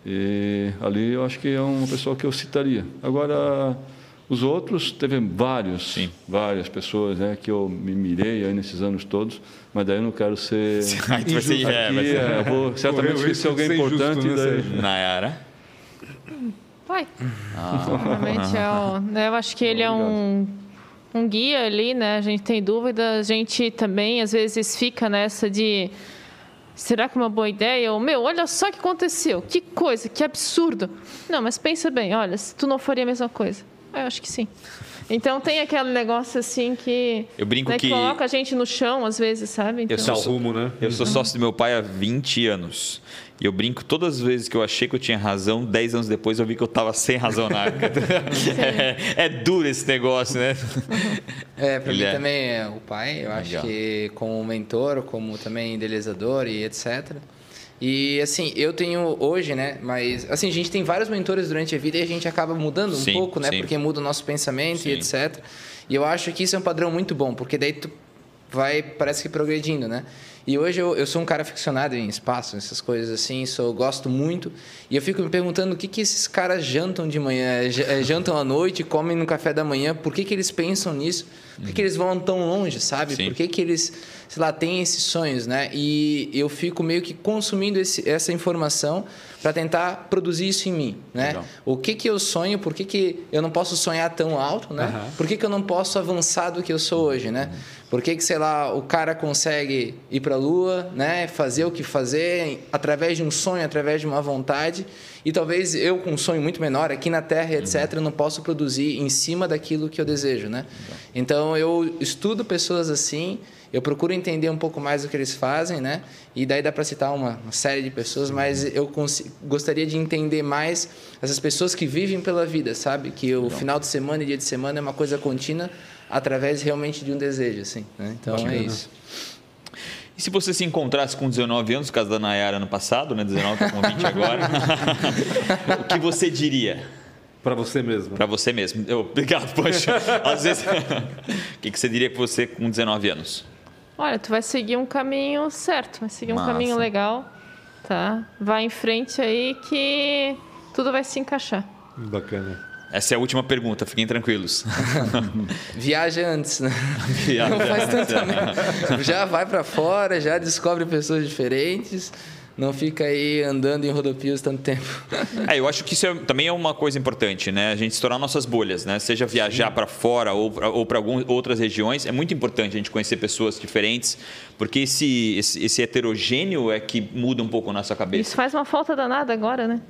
S3: E ali eu acho que é uma pessoa que eu citaria. Agora, os outros, teve vários, Sim. várias pessoas né, que eu me mirei aí nesses anos todos, mas daí eu não quero ser.
S2: Aí vai ser, é,
S3: vai ser... É, vou certamente esquecer alguém importante.
S2: Daí... Nayara?
S7: Vai. Ah. Realmente é o, né, Eu acho que ele é um um guia ali, né? A gente tem dúvida, a gente também às vezes fica nessa de será que é uma boa ideia? Ou, meu, olha só o que aconteceu, que coisa, que absurdo. Não, mas pensa bem, olha, se tu não faria a mesma coisa. Eu acho que sim. Então tem aquele negócio assim que.
S2: Eu brinco né, que,
S7: coloca a gente no chão, às vezes, sabe?
S2: Então... Eu sou, rumo, né? Eu sou sócio do meu pai há 20 anos. E eu brinco todas as vezes que eu achei que eu tinha razão, 10 anos depois eu vi que eu estava sem razão na é, é, duro esse negócio, né?
S6: É, para mim é. também é o pai, eu acho Legal. que como mentor, como também idealizador e etc. E assim, eu tenho hoje, né? Mas assim, a gente tem vários mentores durante a vida e a gente acaba mudando sim, um pouco, né? Sim. Porque muda o nosso pensamento sim. e etc. E eu acho que isso é um padrão muito bom, porque daí tu vai, parece que progredindo, né? E hoje eu, eu sou um cara aficionado em espaço, essas coisas assim, sou, gosto muito. E eu fico me perguntando o que, que esses caras jantam de manhã, eh, jantam à noite, comem no café da manhã, por que, que eles pensam nisso? Por que, que eles vão tão longe, sabe? Sim. Por que, que eles, sei lá, têm esses sonhos, né? E eu fico meio que consumindo esse, essa informação para tentar produzir isso em mim, né? Legal. O que que eu sonho, por que, que eu não posso sonhar tão alto, né? Uhum. Por que, que eu não posso avançar do que eu sou hoje, né? Uhum. Por que, que, sei lá, o cara consegue ir para a lua, né? Fazer o que fazer através de um sonho, através de uma vontade. E talvez eu, com um sonho muito menor, aqui na Terra, etc., uhum. não posso produzir em cima daquilo que eu desejo, né? Então, eu estudo pessoas assim eu procuro entender um pouco mais o que eles fazem, né? E daí dá para citar uma, uma, série de pessoas, mas eu gostaria de entender mais essas pessoas que vivem pela vida, sabe? Que o final de semana e dia de semana é uma coisa contínua através realmente de um desejo, assim. Né? Então é isso.
S2: E se você se encontrasse com 19 anos, no caso da Nayara no passado, né? 19 tá com 20 agora, o que você diria?
S1: Para você mesmo.
S2: Para você mesmo. Eu, obrigado, poxa. Às vezes, o que você diria para você com 19 anos?
S7: Olha, tu vai seguir um caminho certo, vai seguir Massa. um caminho legal, tá? Vai em frente aí que tudo vai se encaixar.
S1: Bacana.
S2: Essa é a última pergunta, fiquem tranquilos.
S6: Viaja antes, né? Viaja Não faz tanto também. Já vai para fora, já descobre pessoas diferentes, não fica aí andando em rodopias tanto tempo.
S2: É, eu acho que isso é, também é uma coisa importante, né? A gente estourar nossas bolhas, né? Seja viajar para fora ou para algumas outras regiões, é muito importante a gente conhecer pessoas diferentes, porque esse, esse, esse, heterogêneo é que muda um pouco a nossa cabeça.
S7: Isso faz uma falta danada agora, né?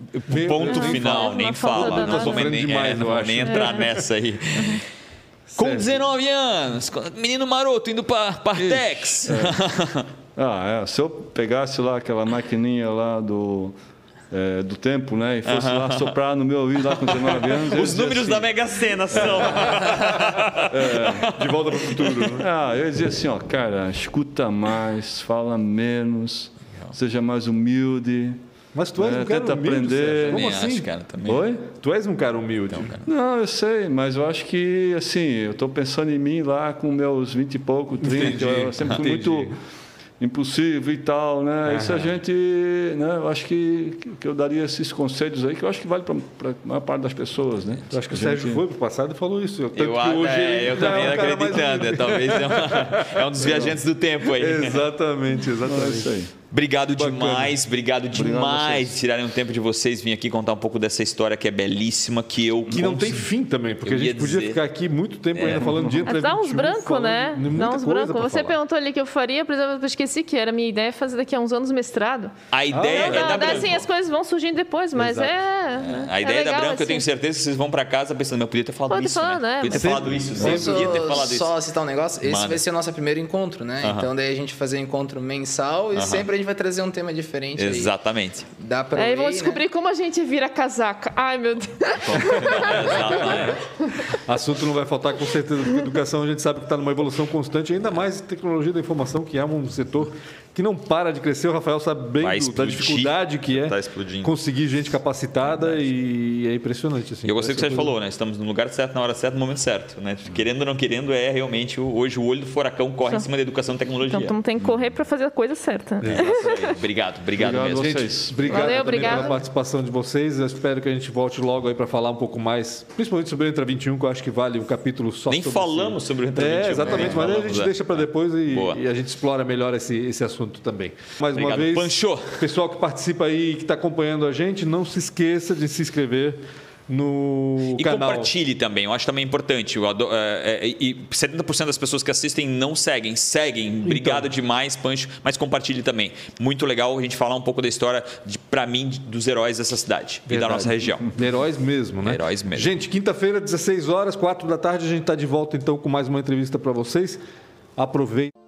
S2: Ponto é, final, nem fala. Não vou nem, demais, é, não vou nem entrar é. nessa aí. Com 19 anos, menino maroto indo para Partex.
S3: É. Ah, é. Se eu pegasse lá aquela maquininha lá do, é, do tempo, né? E fosse lá soprar no meu ouvido lá com 19 anos.
S2: Os números assim, da Mega Sena são.
S3: é, de volta para o futuro. Né? Ah, eu ia dizer assim, ó, cara, escuta mais, fala menos, seja mais humilde.
S1: Mas tu és é, um cara
S3: humilde, aprender.
S1: Como assim? Acho,
S2: cara, também.
S3: Oi?
S1: Tu és um cara humilde. Então,
S3: cara. Não, eu sei, mas eu acho que, assim, eu estou pensando em mim lá com meus 20 e pouco, 30. Entendi. Eu sempre fui muito impulsivo e tal, né? Uhum. Isso a gente, né? Eu acho que, que eu daria esses conselhos aí que eu acho que vale para a maior parte das pessoas, né?
S1: Eu acho que o Sérgio foi para o passado e falou isso.
S2: Eu, eu, hoje é, eu também é um acreditando, é, talvez é, uma, é, um dos viajantes do tempo aí.
S1: Exatamente, exatamente. É isso aí.
S2: Obrigado Bacana. demais, obrigado, obrigado demais de tirarem um tempo de vocês vir aqui contar um pouco dessa história que é belíssima, que eu
S1: que não tem fim também, porque a gente podia dizer... ficar aqui muito tempo é. ainda falando de
S7: entra Dá uns brancos, né? Dá uns brancos. Você falar. perguntou ali que eu faria, por exemplo, eu esqueci que era minha ideia fazer daqui a uns anos mestrado.
S2: A ideia ah, é
S7: da Branco. Assim, as coisas vão surgindo depois, mas é,
S2: é, A ideia é da Branco, assim. eu tenho assim. certeza que vocês vão para casa pensando, eu podia ter falado Pode isso, falar, né? Podia ter falado isso, sempre
S6: podia ter falado isso. Só citar um negócio, esse vai ser o nosso primeiro encontro, né? Então daí a gente fazer um encontro mensal e sempre a gente vai trazer um tema diferente.
S2: Exatamente.
S6: Aí. Dá pra
S7: Aí vamos né? descobrir né? como a gente vira casaca. Ai, meu Deus.
S1: Exatamente. Assunto não vai faltar com certeza, porque educação a gente sabe que está numa evolução constante, ainda mais tecnologia da informação, que é um setor que não para de crescer. O Rafael sabe bem do, da dificuldade que é tá conseguir gente capacitada e é impressionante. Assim,
S2: eu gostei do que você falou, né? Estamos no lugar certo, na hora certa, no momento certo. Né? Querendo ou não querendo, é realmente hoje o olho do furacão corre Só. em cima da educação e tecnologia.
S7: Então, tem que correr para fazer a coisa certa.
S2: Obrigado, obrigado,
S1: obrigado mesmo. Vocês. Obrigado Valeu, obrigado. pela participação de vocês. Eu espero que a gente volte logo aí para falar um pouco mais, principalmente sobre o Entra 21, que eu acho que vale um capítulo só
S2: Nem
S1: sobre
S2: falamos sobre o Entra 21.
S1: É, exatamente, mas a gente é. deixa para depois e, e, a gente explora melhor esse, esse assunto também. Mais Obrigado, uma vez,
S2: Pancho.
S1: pessoal que participa aí, que está acompanhando a gente, não se esqueça de se inscrever no
S2: e
S1: canal.
S2: compartilhe também, eu acho também importante. Adoro, é, é, e 70% das pessoas que assistem não seguem. Seguem, então. obrigado demais, Pancho, mas compartilhe também. Muito legal a gente falar um pouco da história, para mim, dos heróis dessa cidade Verdade. e da nossa região.
S1: Heróis mesmo, né?
S2: Heróis mesmo.
S1: Gente, quinta-feira, 16 horas, 4 da tarde, a gente está de volta então com mais uma entrevista para vocês. Aproveite.